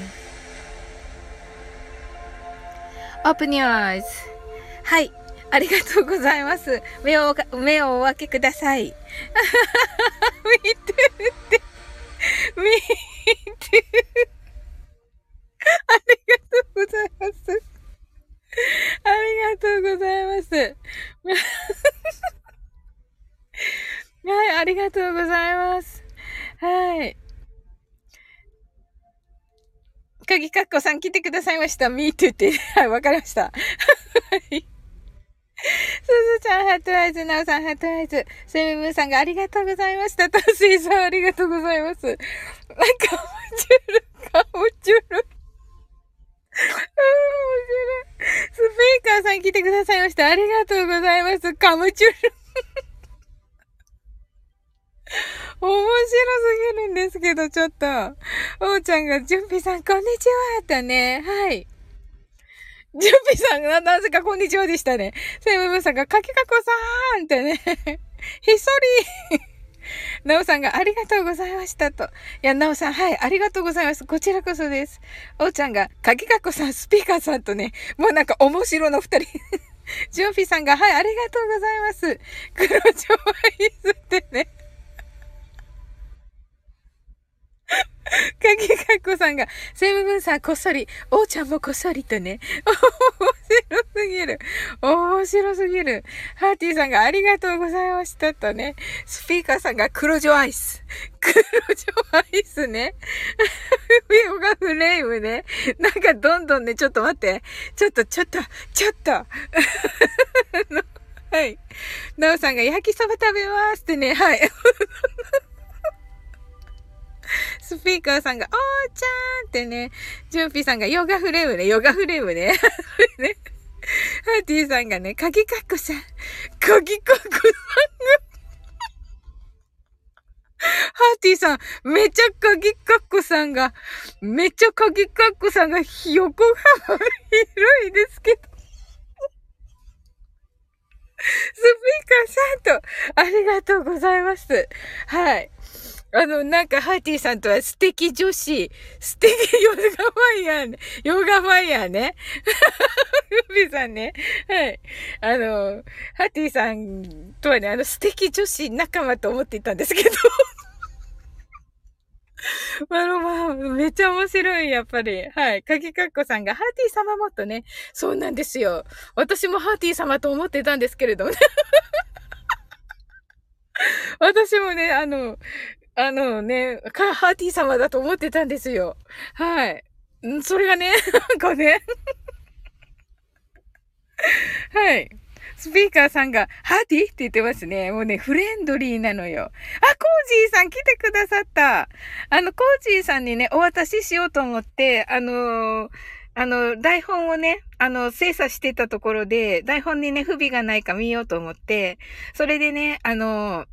Open your eyes. はい。ありがとうございます。目を、目をお開けください。見てって。見て。ありがとうございます。 ありがとうございます。はい、ありがとうございます。はい。鍵かっこさん来てくださいました。me too って。はい、わかりました。はい。すずちゃん、ハットアイズ、なおさん、ハットアイズ、セムムーさんがありがとうございました。タスイさん、ありがとうございます。なんか、もちゅる、かもちゅる。面白い。スピーカーさん来てくださいました。ありがとうございます。カムチュル。面白すぎるんですけど、ちょっと。おーちゃんが、準備さん、こんにちはとね。はい。準備さんが、なぜかこんにちはでしたね。セムムさんが、かきかこさーんってね。ひっそりなおさんがありがとうございましたと。いや、なおさん、はい、ありがとうございます。こちらこそです。おーちゃんが、かぎかこさん、スピーカーさんとね、もうなんか面白の二人。ジョンフィさんが、はい、ありがとうございます。黒蝶アイスってね。かきかっこさんが、セムブンさんこっそり、おーちゃんもこっそりとね。面白すぎる。面白すぎる。ハーティーさんがありがとうございましたとね。スピーカーさんが黒女アイス。黒女アイスね。ヨガフレームね。なんかどんどんね、ちょっと待って。ちょっと、ちょっと、ちょっと。はい。なおさんが焼きそば食べますってね。はい。スピーカーさんが、おーちゃんってね、ジュンピーさんがヨガフレームね、ヨガフレームね。ねハーティーさんがね、カギカッコさん、カギカッコさんがハーティーさん、めちゃカギカッコさんが、めちゃカギカッコさんが横幅広いですけど。スピーカーさんと、ありがとうございます。はい。あの、なんか、ハーティーさんとは素敵女子、素敵ヨガファイヤーね。ヨガファイヤーね。フビーさんね。はい。あの、ハーティーさんとはね、あの、素敵女子仲間と思っていたんですけど。まあまあ、めっちゃ面白い、やっぱり。はい。かぎかっこさんが、ハーティー様もっとね。そうなんですよ。私もハーティー様と思ってたんですけれどもね。私もね、あの、あのね、カハーティー様だと思ってたんですよ。はい。それがね、なんかねはい。スピーカーさんが、ハーティーって言ってますね。もうね、フレンドリーなのよ。あ、コージーさん来てくださった。あの、コージーさんにね、お渡ししようと思って、あのー、あの、台本をね、あの、精査してたところで、台本にね、不備がないか見ようと思って、それでね、あの、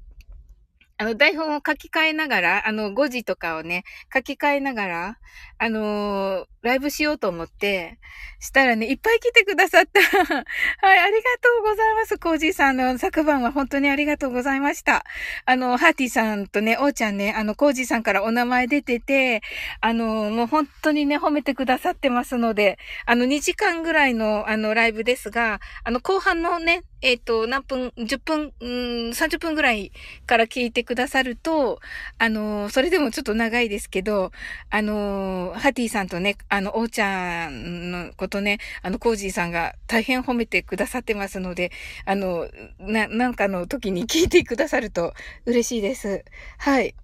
あの、台本を書き換えながら、あの、5時とかをね、書き換えながら、あのー、ライブしようと思って、したらね、いっぱい来てくださった。はい、ありがとうございます。コージーさんの昨晩は本当にありがとうございました。あの、ハーティーさんとね、おーちゃんね、あの、コージーさんからお名前出てて、あの、もう本当にね、褒めてくださってますので、あの、2時間ぐらいの、あの、ライブですが、あの、後半のね、えっ、ー、と、何分、10分、うん、30分ぐらいから聞いてくださると、あの、それでもちょっと長いですけど、あの、ハティさんとね、あの、おーちゃんのことね、あの、コージーさんが大変褒めてくださってますので、あの、な、なんかの時に聞いてくださると嬉しいです。はい。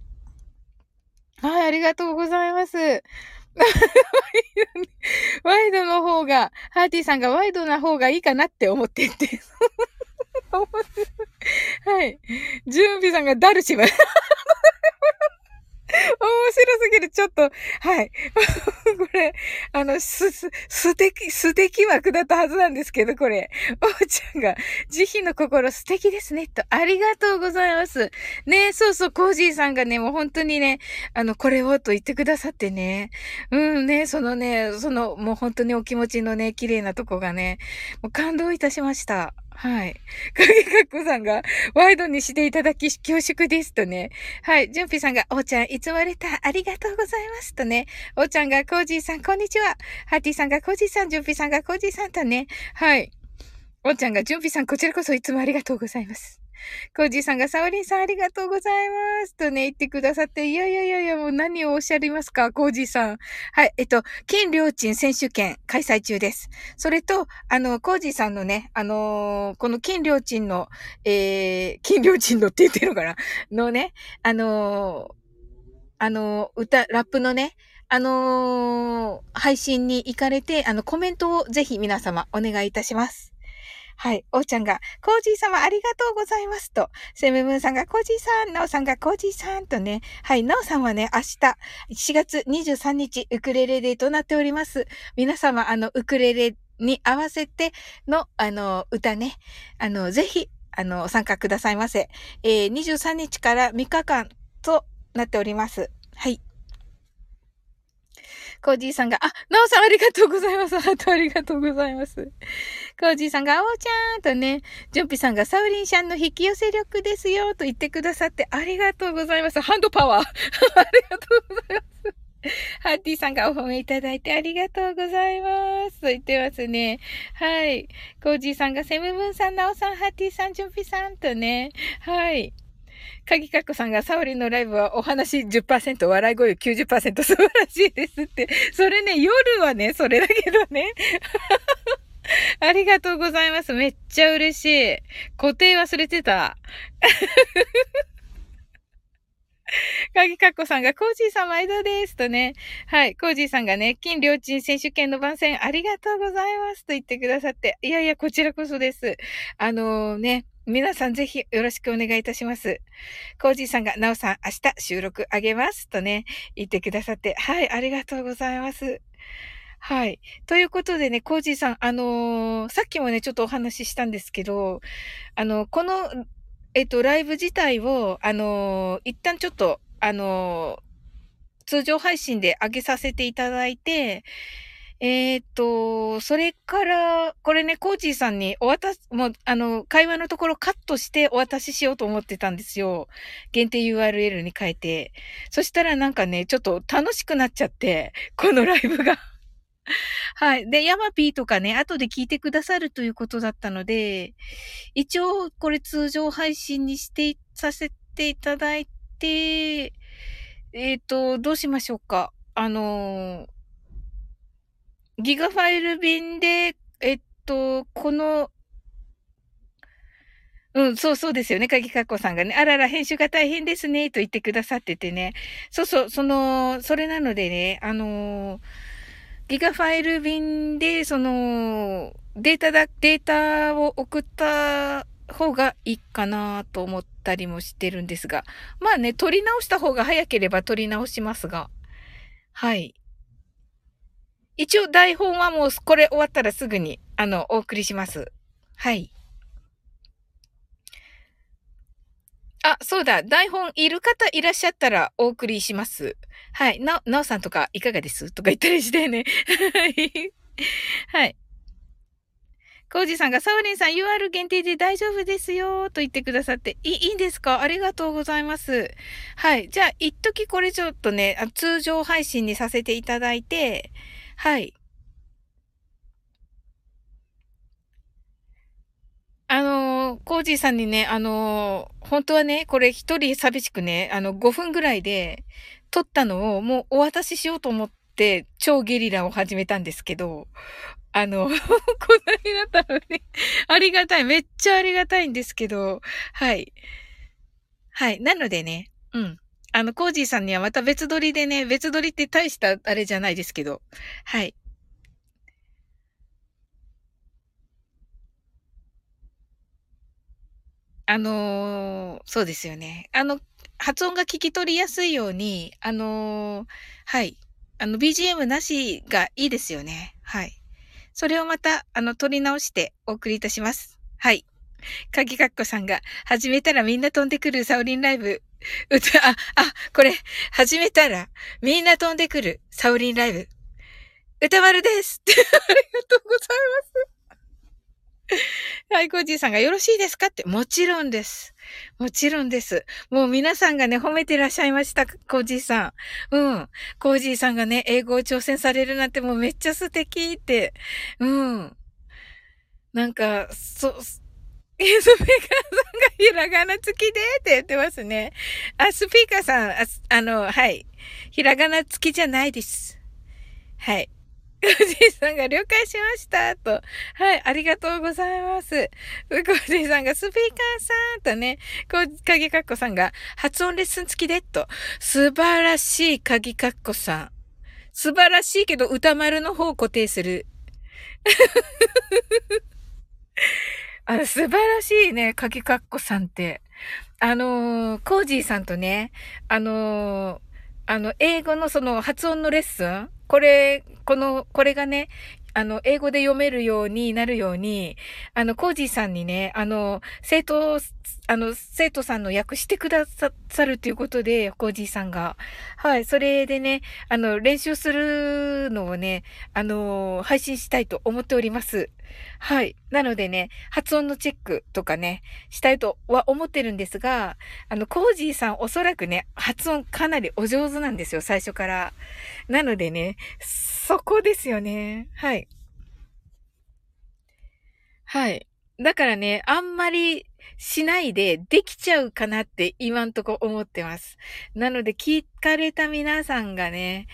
はい、ありがとうございます。ワイドの方が、ハーティーさんがワイドな方がいいかなって思ってって。はい。準備さんがダルシム。面白すぎる。ちょっと、はい。これ、あの、す、す、素敵、素敵枠だったはずなんですけど、これ。おうちゃんが、慈悲の心素敵ですね、と。ありがとうございます。ねそうそう、コージーさんがね、もう本当にね、あの、これをと言ってくださってね。うんね、そのね、その、もう本当にお気持ちのね、綺麗なとこがね、もう感動いたしました。はい。影かっこさんが、ワイドにしていただき、恐縮ですとね。はい。じゅんぴさんが、おーちゃん、いつもれた。ありがとうございますとね。おーちゃんが、コージーさん、こんにちは。ハーティさんが、コージーさん、じゅんぴさんが、コージーさんとね。はい。おーちゃんが、じゅんぴさん、こちらこそいつもありがとうございます。コージーさんが、サオリンさんありがとうございます。とね、言ってくださって、いやいやいやいや、もう何をおっしゃりますか、コージーさん。はい、えっと、金良鎮選手権開催中です。それと、あの、コージーさんのね、あのー、この金良鎮の、えー、金良鎮のって言ってるのかな？のね、あのー、あのー、歌、ラップのね、あのー、配信に行かれて、あの、コメントをぜひ皆様お願いいたします。はい。おーちゃんが、コージー様ありがとうございますと。セムムーンさんがコージーさん、ナオさんがコージーさんとね。はい。ナオさんはね、明日、4月23日、ウクレレデーとなっております。皆様、あの、ウクレレに合わせての、あの、歌ね。あの、ぜひ、あの、参加くださいませ。えー、23日から3日間となっております。はい。コージーさんが、あ、なおさんありがとうございます。ハートありがとうございます。コージーさんが、あおちゃんとね、ジョンピさんが、サウリンシャンの引き寄せ力ですよと言ってくださってありがとうございます。ハンドパワー ありがとうございます。ハッティさんがお褒めいただいてありがとうございます。と言ってますね。はい。コージーさんがセムブンさん、ナオさん、ハッティさん、ジョンピさんとね。はい。かぎかっこさんがサオリンのライブはお話10%、笑い声90%素晴らしいですって。それね、夜はね、それだけどね。ありがとうございます。めっちゃ嬉しい。固定忘れてた。かぎかっこさんが、コージーさん毎度ですとね。はい。コージーさんがね、金両鎮選手権の番宣ありがとうございますと言ってくださって。いやいや、こちらこそです。あのー、ね、皆さんぜひよろしくお願いいたします。コージーさんが、なおさん明日収録あげますとね、言ってくださって、はい、ありがとうございます。はい。ということでね、コージーさん、あのー、さっきもね、ちょっとお話ししたんですけど、あの、この、えっと、ライブ自体を、あのー、一旦ちょっと、あのー、通常配信で上げさせていただいて、えー、と、それから、これね、コーチーさんにお渡す、もう、あの、会話のところカットしてお渡ししようと思ってたんですよ。限定 URL に変えて。そしたらなんかね、ちょっと楽しくなっちゃって、このライブが はい。で、ヤマピーとかね、後で聞いてくださるということだったので、一応、これ通常配信にして、させていただいて、えっ、と、どうしましょうか。あのギガファイル便で、えっと、この、うん、そうそうですよね。鍵かっこさんがね。あらら、編集が大変ですね、と言ってくださっててね。そうそう、その、それなのでね、あのギガファイル便で、その、データだ、データを送った方がいいかなと思ったりもしてるんですが。まあね、取り直した方が早ければ取り直しますが。はい。一応台本はもうこれ終わったらすぐに、あの、お送りします。はい。あ、そうだ。台本いる方いらっしゃったらお送りします。はい。な、なおさんとかいかがです？とか言ったりしてね。はい。はい。コージさんが、サオリンさん UR 限定で大丈夫ですよと言ってくださって、いい、いいんですか？ありがとうございます。はい。じゃあ、一時これちょっとね、通常配信にさせていただいて、はい。あのー、コージーさんにね、あのー、本当はね、これ一人寂しくね、あの、5分ぐらいで撮ったのをもうお渡ししようと思って、超ゲリラを始めたんですけど、あの、こんなになったのにありがたい。めっちゃありがたいんですけど、はい。はい。なのでね、うん。あの、コージーさんにはまた別撮りでね、別撮りって大したあれじゃないですけど。はい。あのー、そうですよね。あの、発音が聞き取りやすいように、あのー、はい。あの、BGM なしがいいですよね。はい。それをまた、あの、取り直してお送りいたします。はい。かぎかっこさんが、始めたらみんな飛んでくるサオリンライブ。歌、あ、あ、これ、始めたらみんな飛んでくるサオリンライブ。歌丸です ありがとうございます。はい、コージーさんがよろしいですかって、もちろんです。もちろんです。もう皆さんがね、褒めてらっしゃいました、コージーさん。うん。コージーさんがね、英語を挑戦されるなんてもうめっちゃ素敵って。うん。なんか、そ、スピーカーさんがひらがな付きでって言ってますね。あ、スピーカーさん、ああの、はい。ひらがな付きじゃないです。はい。コージーさんが了解しました。と。はい、ありがとうございます。コージーさんがスピーカーさんとね、こう、鍵かっこさんが発音レッスン付きでと。素晴らしい鍵かっこさん。素晴らしいけど歌丸の方を固定する。あ素晴らしいね、鍵かっこさんって。あのー、コージーさんとね、あのー、あの、英語のその発音のレッスンこれ、この、これがね、あの、英語で読めるようになるように、あの、コージーさんにね、あの、生徒、あの、生徒さんの役してくださるということで、コージーさんが。はい、それでね、あの、練習するのをね、あの、配信したいと思っております。はい。なのでね、発音のチェックとかね、したいとは思ってるんですが、あの、コージーさんおそらくね、発音かなりお上手なんですよ、最初から。なのでね、そこですよね。はい。はい。だからね、あんまりしないでできちゃうかなって今んとこ思ってます。なので聞かれた皆さんがね、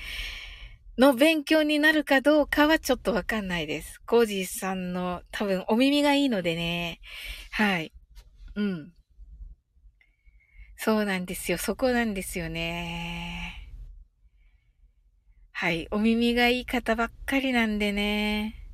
の勉強になるかどうかはちょっとわかんないです。コージーさんの多分お耳がいいのでね。はい。うん。そうなんですよ。そこなんですよね。はい。お耳がいい方ばっかりなんでね。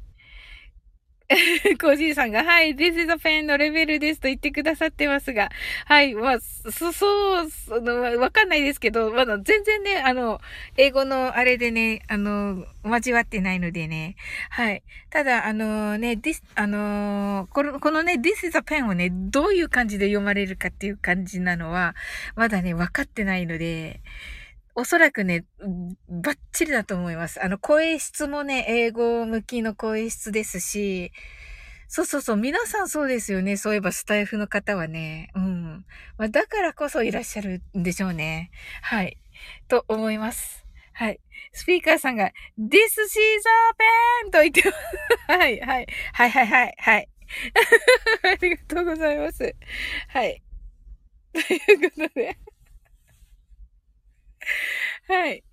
コージーさんが、はい、This is a pen のレベルですと言ってくださってますが、はい、まあ、そ、そう、その、わかんないですけど、まだ全然ね、あの、英語のあれでね、あの、交わってないのでね、はい。ただ、あのね、this, あのこの、このね、This is a pen をね、どういう感じで読まれるかっていう感じなのは、まだね、わかってないので、おそらくね、バッチリだと思います。あの、声質もね、英語向きの声質ですし、そうそうそう、皆さんそうですよね。そういえばスタイフの方はね。うん。まあ、だからこそいらっしゃるんでしょうね。はい。と思います。はい。スピーカーさんが、This is a pen! と言ってます。はい、はい。はい、はい、はい、はい。ありがとうございます。はい。ということで。はい。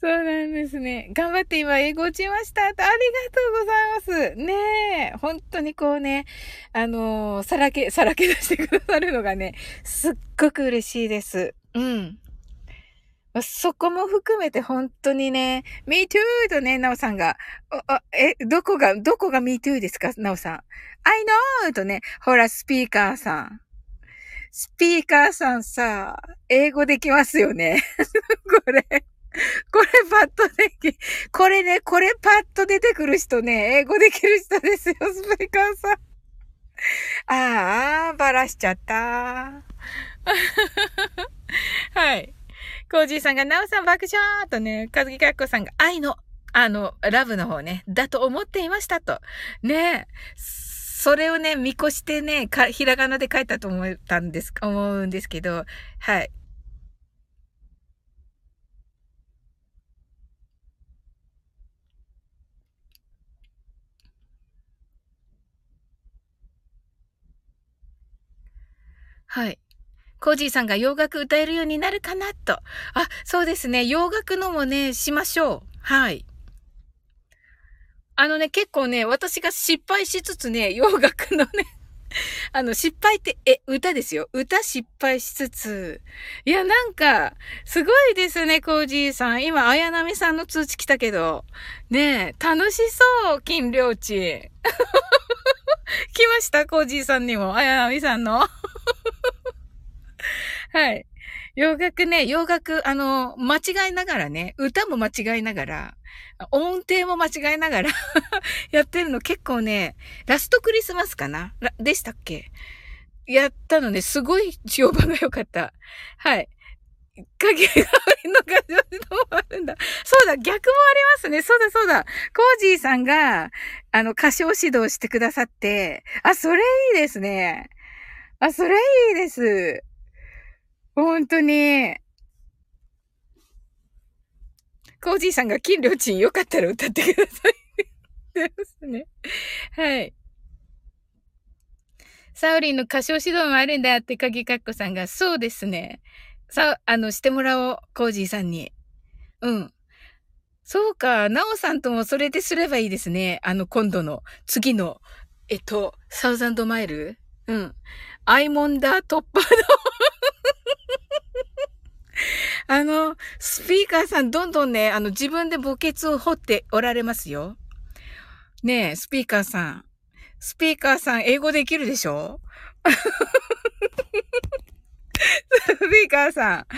そうなんですね。頑張って今英語打ちましたありがとうございます。ねえ。本当にこうね、あのー、さらけ、さらけ出してくださるのがね、すっごく嬉しいです。うん。そこも含めて本当にね、me too とね、なおさんが、え、どこが、どこが me too ですか？なおさん。I know とね、ほら、スピーカーさん。スピーカーさんさ、英語できますよね。これ。これパッとでき、これね、これパッと出てくる人ね、英語できる人ですよ、スピーカーさん。ああ、バラしちゃった。はい。コージーさんが、ナオさん爆笑とね、カズキカッコさんが、愛の、あの、ラブの方ね、だと思っていましたと。ねそれをね、見越してね、か、ひらがなで書いたと思ったんです、思うんですけど、はい。はい。コージーさんが洋楽歌えるようになるかなと。あ、そうですね。洋楽のもね、しましょう。はい。あのね、結構ね、私が失敗しつつね、洋楽のね あの、失敗って、え、歌ですよ。歌失敗しつつ。いや、なんか、すごいですね、コージーさん。今、綾波さんの通知来たけど。ねえ、楽しそう、金良地。来ましたコージーさんにも、綾波さんの。はい。洋楽ね、洋楽、あの、間違いながらね、歌も間違いながら、音程も間違いながら やってるの結構ね、ラストクリスマスかなでしたっけ？やったのね、すごい評判が良かった。はい。影がの感情もあるんだ。そうだ、逆もありますね。そうだ、そうだ。コージーさんが、あの、歌唱指導してくださって、あ、それいいですね。あ、それいいです。本当に。コージーさんが金良鎮よかったら歌ってください。ですね。はい。サオリンの歌唱指導もあるんだって鍵かっこさんが、そうですね。さ、あの、してもらおう、コージーさんに。うん。そうか、ナオさんともそれですればいいですね。あの、今度の、次の、えっと、サウザンドマイル？うん。アイモンダー突破の あの、スピーカーさんどんどんね、あの、自分で墓穴を掘っておられますよ。ねえ、スピーカーさん。スピーカーさん、英語できるでしょ？スピーカーさん。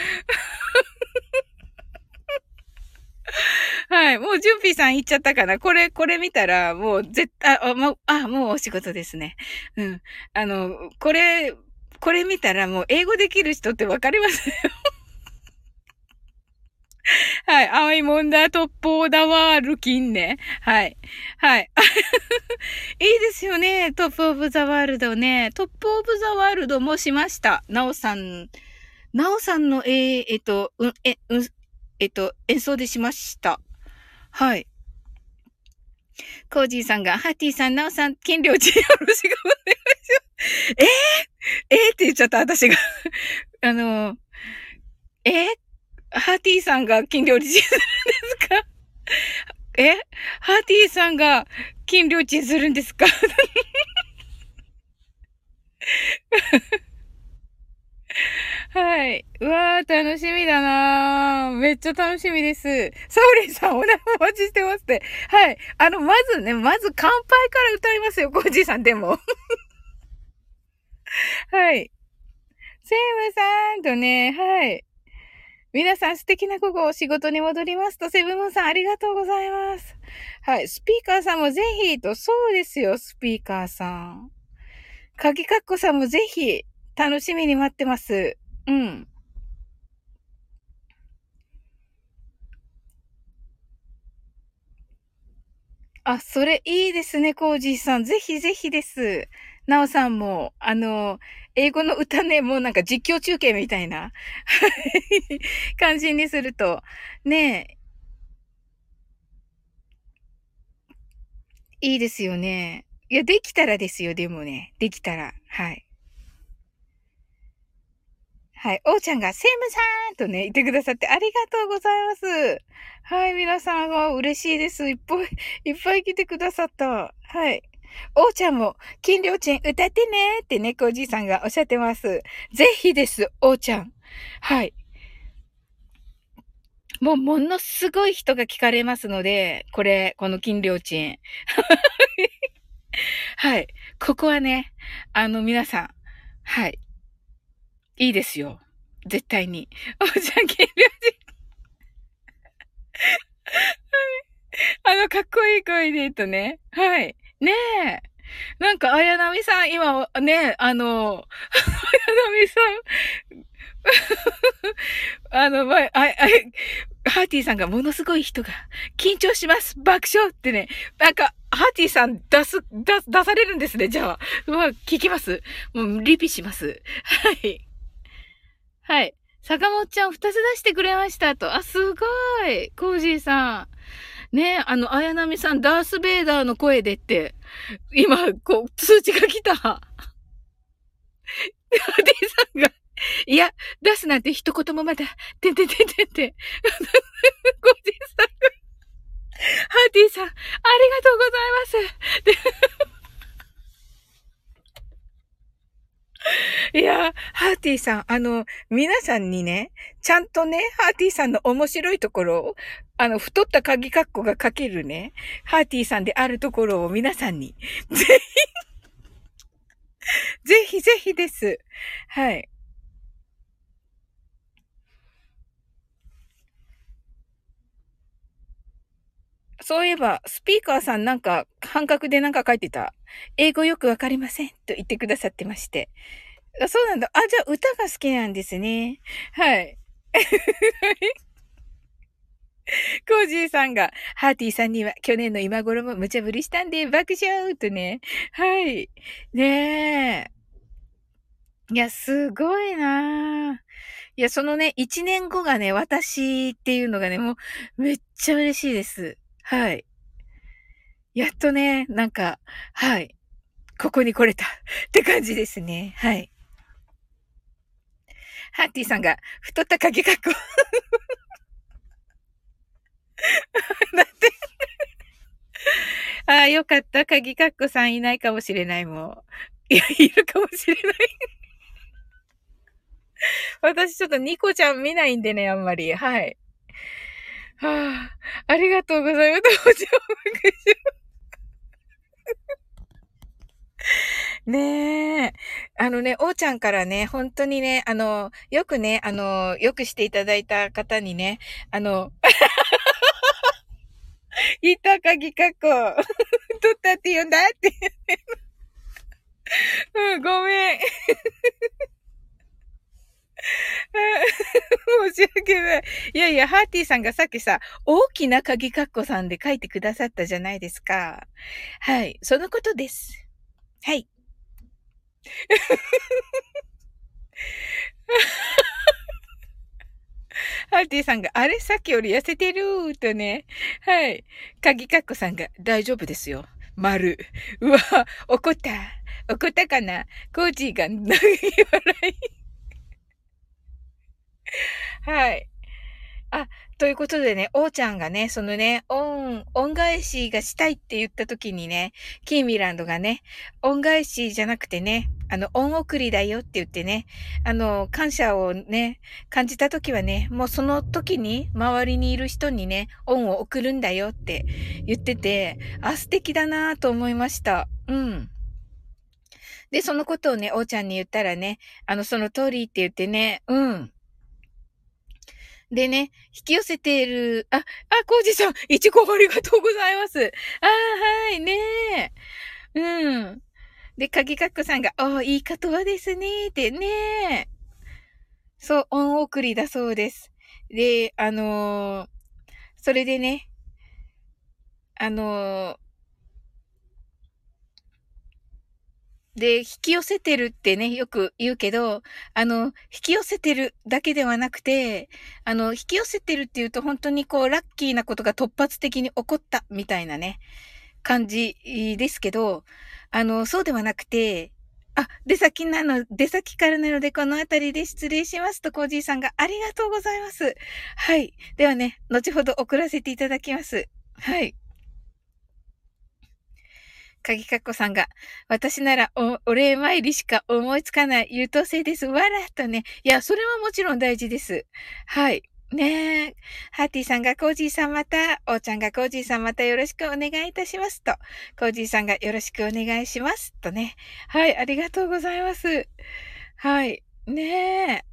はい。もう、ジュンピーさん言っちゃったかな。これ、これ見たら、もう、絶対、あ、もう、あ、もうお仕事ですね。うん。あの、これ、これ見たら、もう、英語できる人ってわかりますよ。はい。青いもんだ、トップオーダワール金ね。はい。はい。いいですよね。 Top of the World ね。 Top of the World もしました。なおさん。なおさんの、えー、えっと、うん、え、うん、えっと、演奏でしました。はい。コージーさんが、ハッティさん、ナオさん、金量値よろしくお願いします。えー、えー、って言っちゃった、私が。あの、えー、ハーティーさんが金料理人するんですか？えハーティーさんが金料賃するんですか？はい。うわー、楽しみだなー。めっちゃ楽しみです。サオリンさん、お名お待ちしてますって。はい。あの、まずね、まず乾杯から歌いますよ、コージーさんでも。はい。セイムさんとね、はい。皆さん素敵な午後を、仕事に戻りますと、セブンムーンさんありがとうございます。はい。スピーカーさんもぜひと、そうですよ、スピーカーさん。鍵かっこさんもぜひ、楽しみに待ってます。うん。あ、それいいですね、コージーさん。ぜひぜひです。なおさんも、あの、英語の歌ね、もうなんか実況中継みたいな 感じにすると、ねえ、いいですよね。いや、できたらですよ、でもね。できたら。はい。はい。おーちゃんが、セムさんとね、言ってくださってありがとうございます。はい、皆さんが嬉しいです。いっぱい、いっぱい来てくださった。はい。おーちゃんも、金良ちん歌ってねって猫おじいさんがおっしゃってます。ぜひです、おーちゃん。はい。もうものすごい人が聞かれますので、これ、この金良ちん。はい。ここはね、あの皆さん、はい。いいですよ。絶対に。おーちゃん、金良ちん。あの、かっこいい声で言うとね。はい。ねえ。なんか、綾波さん、今、ね、あの、綾波さん、あの、まあ、あ、あ、ハーティーさんがものすごい人が緊張します爆笑ってね、なんか、ハーティーさん出す、出、出されるんですね、じゃあ。まあ、聞きます。もう、リピします。はい。はい。坂本ちゃん二つ出してくれましたと。あ、すごい。コージーさん。ねえあの、綾波さん、ダース・ベイダーの声でって、今、こう、通知が来た。ハディさんが、いや、出すなんて一言もまだ、てんてんてんてんて。ごじさんが、ハーティーさん、ありがとうございます。いや、ハーティーさん、あの、皆さんにね、ちゃんとね、ハーティーさんの面白いところを、あの、太った鍵括弧が書けるね、ハーティーさんであるところを皆さんに、ぜひ、ぜひぜひです。はい。そういえば、スピーカーさんなんか、半角でなんか書いてた。英語よくわかりません。と言ってくださってまして。あそうなんだ。あ、じゃあ歌が好きなんですね。はい。コージーさんが、ハーティーさんには去年の今頃も無茶ぶりしたんで爆笑とね。はい。ねえ。いや、すごいなぁ。いや、そのね、一年後がね、私っていうのがね、もう、めっちゃ嬉しいです。はい。やっとね、なんか、はい。ここに来れた って感じですね。はい。ハッティさんが、太った鍵かっこ。だってああ、よかった。鍵かっこさんいないかもしれないもん。いや、いるかもしれない 私ちょっとニコちゃん見ないんでね、あんまり。はい。はあ、ありがとうございます。お上ねえ。あのね、おーちゃんからね、本当にね、あの、よくね、あの、よくしていただいた方にね、あの、いた鍵かっこ、取ったって言うんだって。うん、ごめん。申し訳ない。いやいや、ハーティーさんがさっきさ、大きな鍵カッコさんで書いてくださったじゃないですか。はい。そのことです。はい。ハーティーさんが、あれさっきより痩せてるーとね。はい。鍵カッコさんが、大丈夫ですよ。丸。うわ、怒った。怒ったかなコージーが、投げ笑い。はい。あ、ということでね、おーちゃんがね、そのね、恩、恩返しがしたいって言った時にね、キーミランドがね、恩返しじゃなくてね、あの、恩送りだよって言ってね、あの、感謝をね、感じた時はね、もうその時に、周りにいる人にね、恩を送るんだよって言ってて、あ、素敵だなぁと思いました。うん。で、そのことをね、おーちゃんに言ったらね、あの、その通りって言ってね、うん。でね、引き寄せている、あ、あ、コージさん、いちごありがとうございます。あはい、ねえ。うん。で、鍵かっこさんが、おいい言葉ですね、ってねそう、恩送りだそうです。で、あのー、それでね、あのー、で、引き寄せてるってね、よく言うけど、あの、引き寄せてるだけではなくて、あの、引き寄せてるっていうと本当にこう、ラッキーなことが突発的に起こったみたいなね、感じですけど、あの、そうではなくて、あ、出先なの、出先からなのでこの辺りで失礼しますと、コージーさんがありがとうございます。はい。ではね、後ほど送らせていただきます。はい。鍵かっこさんが、私ならお、礼参りしか思いつかない優等生です。わらっとね。いや、それはもちろん大事です。はい。ねえ。ハーティーさんがコージーさんまた、おーちゃんがコージーさんまたよろしくお願いいたしますと、コージーさんがよろしくお願いしますとね。はい、ありがとうございます。はい。ね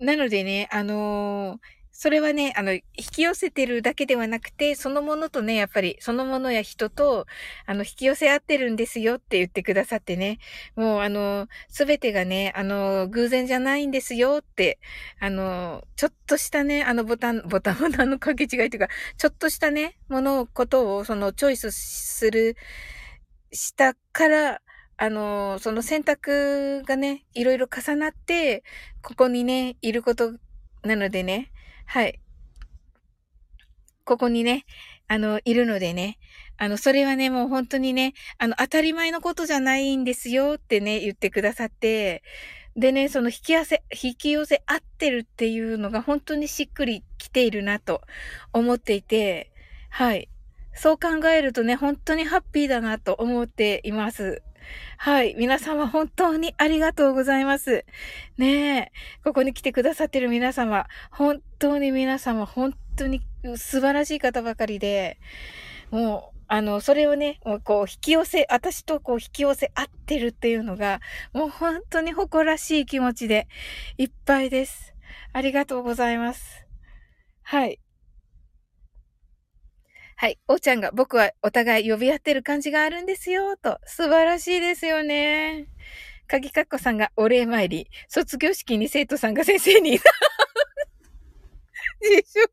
え。なのでね、あのー、それはね、あの、引き寄せてるだけではなくて、そのものとね、やっぱり、そのものや人と、あの、引き寄せ合ってるんですよって言ってくださってね、もう、あの、すべてがね、あの、偶然じゃないんですよって、あの、ちょっとしたね、あのボタン、ボタン、ボタンの掛け違いというか、ちょっとしたね、ものを、ことを、その、チョイスする、したから、あの、その選択がね、いろいろ重なって、ここにね、いることなのでね、はい。ここにね、あの、いるのでね、あの、それはね、もう本当にね、あの、当たり前のことじゃないんですよってね、言ってくださって、でね、その引き寄せ、引き寄せ合ってるっていうのが本当にしっくりきているなと思っていて、はい。そう考えるとね、本当にハッピーだなと思っています。はい。皆様本当にありがとうございます。ねえ。ここに来てくださってる皆様、本当に皆様、本当に素晴らしい方ばかりで、もう、あの、それをね、もうこう、引き寄せ、私とこう、引き寄せ合ってるっていうのが、もう本当に誇らしい気持ちでいっぱいです。ありがとうございます。はい。はい。おーちゃんが僕はお互い呼び合ってる感じがあるんですよ、と。素晴らしいですよね。かぎかっこさんがお礼参り。卒業式に生徒さんが先生に。自粛。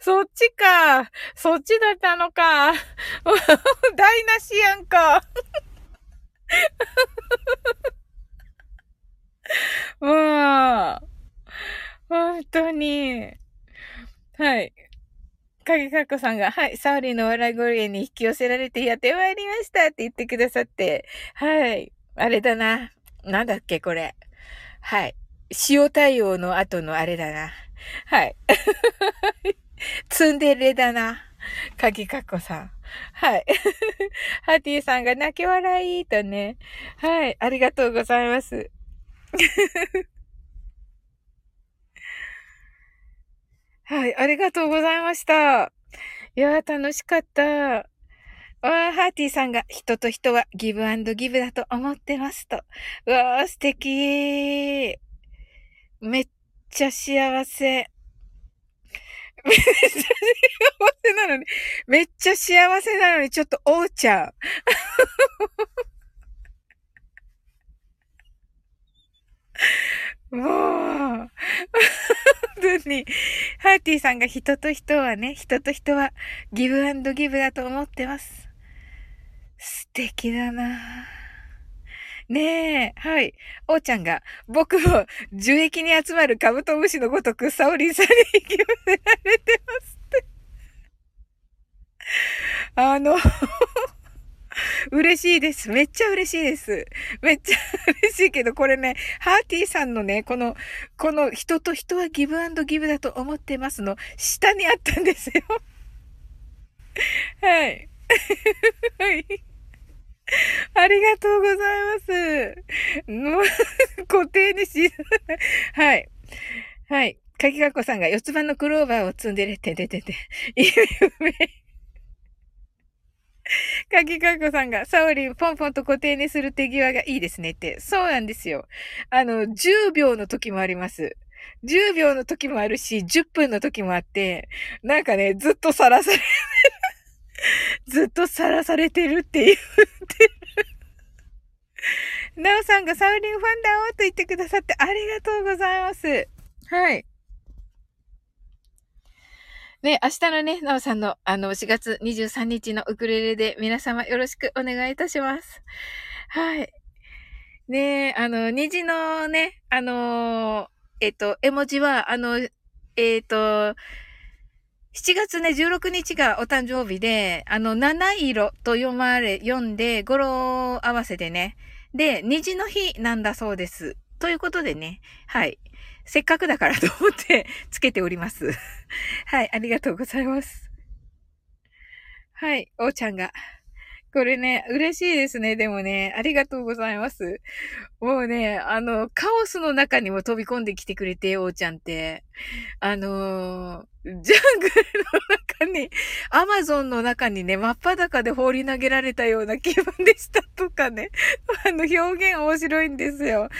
そっちか。そっちだったのか。台無しやんか。もう、本当に。はい。影かっこさんが、はい、サウリーの笑い声に引き寄せられてやってまいりましたって言ってくださって、はい、あれだな。なんだっけ、これ。はい。塩対応の後のあれだな。はい。ツンデレだな。鍵かっこさん。はい。ハティさんが泣き笑いとね。はい。ありがとうございます。はい、ありがとうございました。いやー、楽しかった。わー、ハーティーさんが人と人はギブアンドギブだと思ってますと。うわー、素敵めっちゃ幸せ。めっちゃ幸せなのに、めっちゃ幸せなのに、ちょっと、おうちゃん。もう、本当に、ハーティーさんが人と人はね、人と人はギブアンドギブだと思ってます。素敵だなねえ、はい。おーちゃんが、僕も樹液に集まるカブトムシのごとくサオリンさんに引き寄せられてますって。あの 嬉しいです。めっちゃ嬉しいです。めっちゃ嬉しいけど、これね、ハーティーさんのね、この、この人と人はギブアンドギブだと思ってますの、下にあったんですよ。はい。ありがとうございます。もう、固定にし、はい。はい。かきがこさんが四つ葉のクローバーを積んでるって出てて、夢。かきかこさんが、サオリン、ポンポンと固定にする手際がいいですねって。そうなんですよ。あの、10秒の時もあります。10秒の時もあるし、10分の時もあって、なんかね、ずっとさらされ ずっとさらされてるって言ってる。なおさんがサウリンファンだおと言ってくださってありがとうございます。はい。ね、明日のね、なおさんの、あの、4月23日のウクレレで皆様よろしくお願いいたします。はい。ねあの、虹のね、あのえっ、と、絵文字は、あの、えっ、と、7月ね、16日がお誕生日で、あの、七色と読まれ、読んで、語呂合わせでね。で、虹の日なんだそうです。ということでね、はい。せっかくだからと思って つけております。はい、ありがとうございます。はい、おーちゃんが。これね、嬉しいですね。でもね、ありがとうございます。もうね、あの、カオスの中にも飛び込んできてくれて、おーちゃんって。あのー、ジャングルの中に、アマゾンの中にね、真っ裸で放り投げられたような気分でしたとかね。あの、表現面白いんですよ。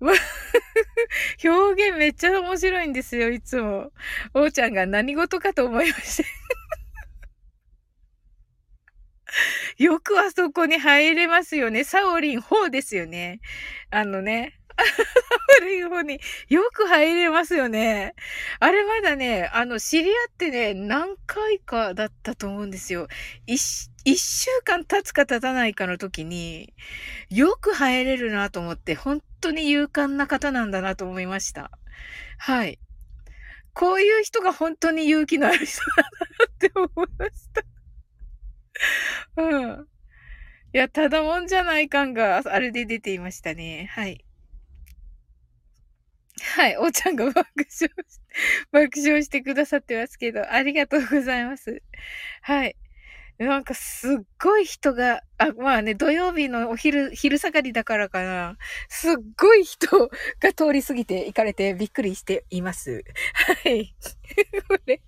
表現めっちゃ面白いんですよ、いつも。おーちゃんが何事かと思いました。よくあそこに入れますよね。サオリン4ですよね。あのね。サオリン4に よく入れますよね。あれまだね、あの、知り合ってね、何回かだったと思うんですよ。一、週間経つか経たないかの時に、よく入れるなと思って、本当に勇敢な方なんだなと思いました。はい。こういう人が本当に勇気のある人だなって思いました。うん。いや、ただもんじゃない感が、あれで出ていましたね。はい。はい、おーちゃんが爆笑し、爆笑してくださってますけど、ありがとうございます。はい。なんかすっごい人が、あ、まあね、土曜日のお昼、昼下がりだからかな。すっごい人 が通り過ぎて行かれてびっくりしています。はい。これ。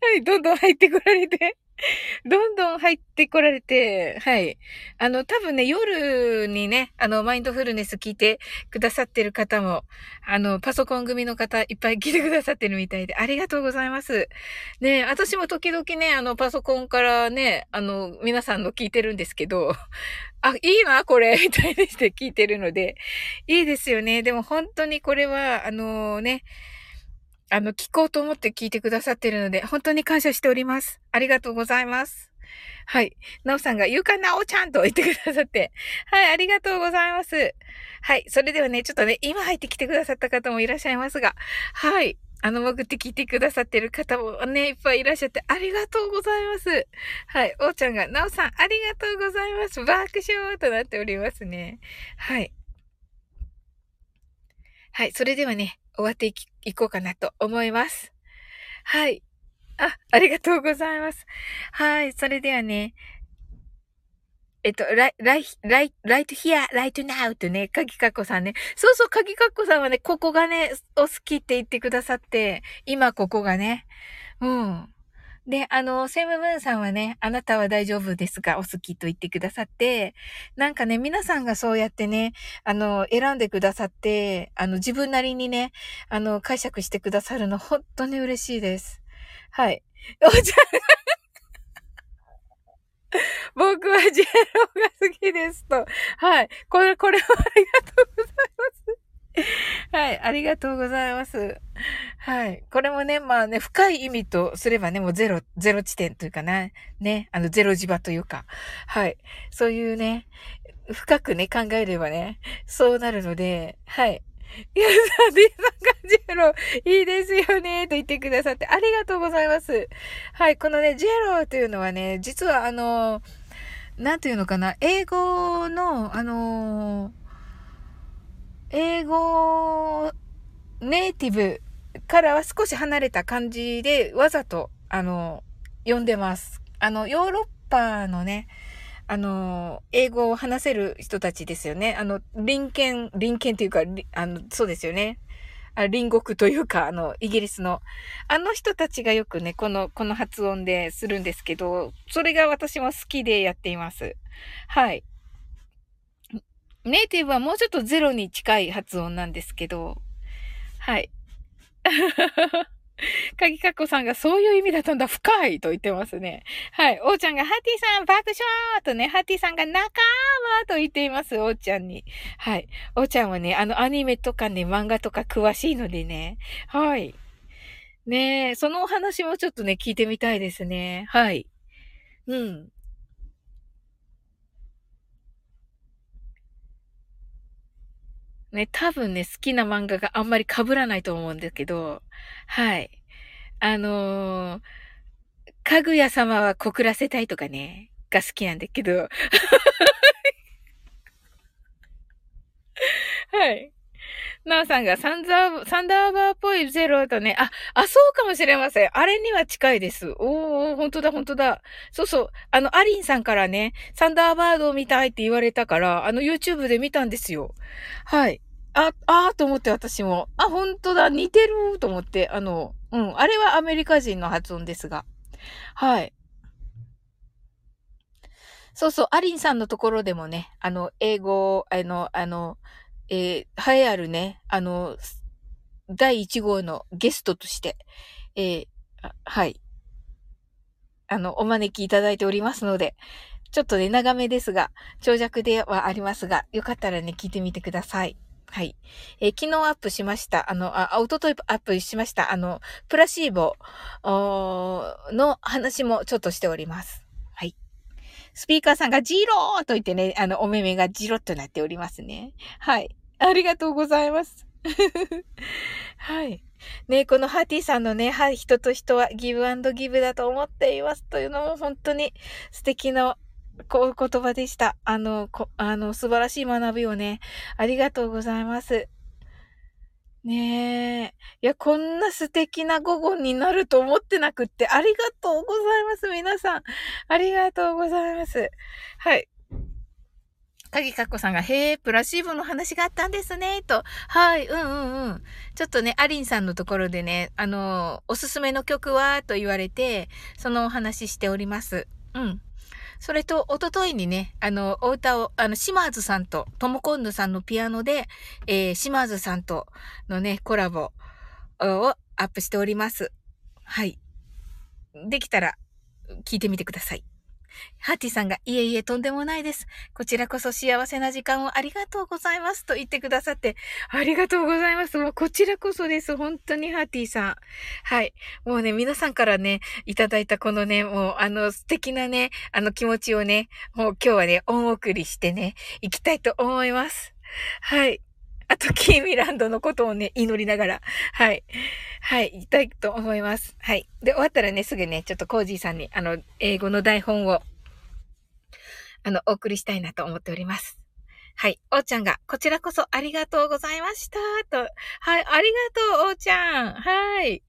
はい、どんどん入ってこられて。どんどん入ってこられて、はい。あの、多分ね、夜にね、あの、マインドフルネス聞いてくださってる方も、あの、パソコン組の方いっぱい聞いてくださってるみたいで、ありがとうございます。ね、私も時々ね、あの、パソコンからね、あの、皆さんの聞いてるんですけど、あ、いいな、これ、みたいにして聞いてるので、いいですよね。でも本当にこれは、あのね、あの、聞こうと思って聞いてくださってるので、本当に感謝しております。ありがとうございます。はい。なおさんが、ゆかなおちゃんと言ってくださって。はい、ありがとうございます。はい。それではね、ちょっとね、今入ってきてくださった方もいらっしゃいますが、はい。あの、潜って聞いてくださってる方もね、いっぱいいらっしゃって、ありがとうございます。はい。おーちゃんが、なおさん、ありがとうございます。爆笑となっておりますね。はい。はい。それではね、終わっていき、いこうかなと思います。はい。あ、ありがとうございます。はい。それではね、えっと、ライ、ライ、ライ、トヒア、ライトナウとね、かぎかっこさんね。そうそう、かぎかっこさんはね、ここがね、お好きって言ってくださって、今ここがね。うん。で、あの、セムブーンさんはね、あなたは大丈夫ですが、お好きと言ってくださって、なんかね、皆さんがそうやってね、あの、選んでくださって、あの、自分なりにね、あの、解釈してくださるの、本当に嬉しいです。はい。おじゃ 僕はジェロが好きですと。はい。これ、これはありがとうございます。はい、ありがとうございます。はい。これもね、まあね、深い意味とすればね、もうゼロ、ゼロ地点というかな、ね、あの、ゼロ磁場というか、はい。そういうね、深くね、考えればね、そうなるので、はい。いや、さ、ディさんがジェロ、いいですよね、と言ってくださって、ありがとうございます。はい、このね、ジェロというのはね、実はあの、なんていうのかな、英語の、あの英語ネイティブからは少し離れた感じでわざと、あの、読んでます。あの、ヨーロッパのね、あの、英語を話せる人たちですよね。あの、隣県、隣県というか、あの、そうですよね。あ隣国というか、あの、イギリスの、あの人たちがよくね、この、この発音でするんですけど、それが私も好きでやっています。はい。ネイティブはもうちょっとゼロに近い発音なんですけど、はい。かぎかっこさんがそういう意味だったんだ、深いと言ってますね。はい。おーちゃんが、ハッティさん、爆笑とね、ハッティさんが仲間と言っています、おーちゃんに。はい。おーちゃんはね、あの、アニメとかね、漫画とか詳しいのでね。はい。ねえ、そのお話もちょっとね、聞いてみたいですね。はい。うん。ね、多分ね、好きな漫画があんまり被らないと思うんですけど、はい。あのー、かぐや様は告らせたいとかね、が好きなんだけど、はい。なおさんがサンザー、サンダーバーっぽいゼロとね、あ、あ、そうかもしれません。あれには近いです。おー、ほんとだ、ほんとだ。そうそう。あの、アリンさんからね、サンダーバードを見たいって言われたから、あの、YouTube で見たんですよ。はい。あ、あーと思って私も。あ、ほんとだ、似てると思って、あの、うん、あれはアメリカ人の発音ですが。はい。そうそう、アリンさんのところでもね、あの、英語、あの、あの、えー、栄えあるね、あの、第1号のゲストとして、えー、はい。あの、お招きいただいておりますので、ちょっとね、長めですが、長尺ではありますが、よかったらね、聞いてみてください。はい。えー、昨日アップしました。あの、あ、おとといアップしました。あの、プラシーボの話もちょっとしております。はい。スピーカーさんがジローと言ってね、あの、お目目がジロッとなっておりますね。はい。ありがとうございます。はい。ねこのハーティさんのね、はい、人と人はギブアンドギブだと思っていますというのも本当に素敵なこう言葉でした。あの、こあの、素晴らしい学びをね、ありがとうございます。ねえ。いや、こんな素敵な午後になると思ってなくって、ありがとうございます、皆さん。ありがとうございます。はい。鍵かっこさんが、へえ、プラシーボの話があったんですね、と。はい、うんうんうん。ちょっとね、アリンさんのところでね、あの、おすすめの曲は？と言われて、そのお話しております。うん。それと、おとといにね、あの、お歌を、あの、島津さんと、トモコンヌさんのピアノで、えー、島津さんとのね、コラボをアップしております。はい。できたら、聞いてみてください。ハッティさんが、いえいえ、とんでもないです。こちらこそ幸せな時間をありがとうございます。と言ってくださって、ありがとうございます。もうこちらこそです。本当にハッティさん。はい。もうね、皆さんからね、いただいたこのね、もうあの素敵なね、あの気持ちをね、もう今日はね、恩送りしてね、行きたいと思います。はい。あと、キーミランドのことをね、祈りながら、はい。はい、言いたいと思います。はい。で、終わったらね、すぐね、ちょっとコージーさんに、あの、英語の台本を、あの、お送りしたいなと思っております。はい。おーちゃんが、こちらこそありがとうございました。と。はい。ありがとう、おーちゃん。はい。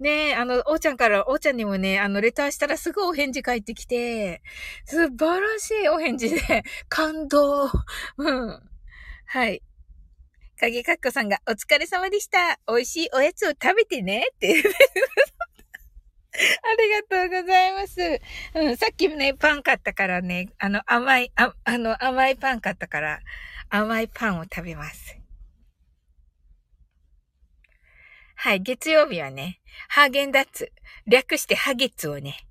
ねえあの、おーちゃんから、おーちゃんにもね、あの、レターしたらすぐお返事返ってきて、素晴らしいお返事で、感動。うん。はい。影かっこさんが、お疲れ様でした。美味しいおやつを食べてね。って。ありがとうございます。うん、さっきね、パン買ったからね、あの、甘い、ああの、甘いパン買ったから、甘いパンを食べます。はい、月曜日はね、ハーゲンダッツ、略してハゲッツをね、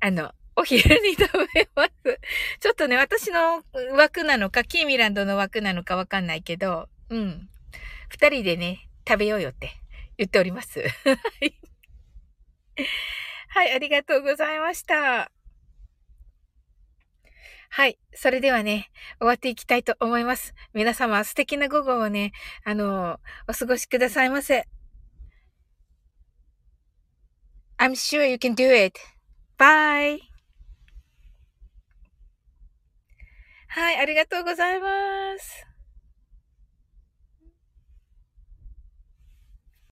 あの、お昼に食べます。ちょっとね、私の枠なのか、キーミランドの枠なのかわかんないけど、うん。二人でね、食べようよって言っております。はい、ありがとうございました。はい。それではね、終わっていきたいと思います。皆様素敵な午後をね、あの、お過ごしくださいませ。I'm sure you can do it. Bye! はい、ありがとうございます。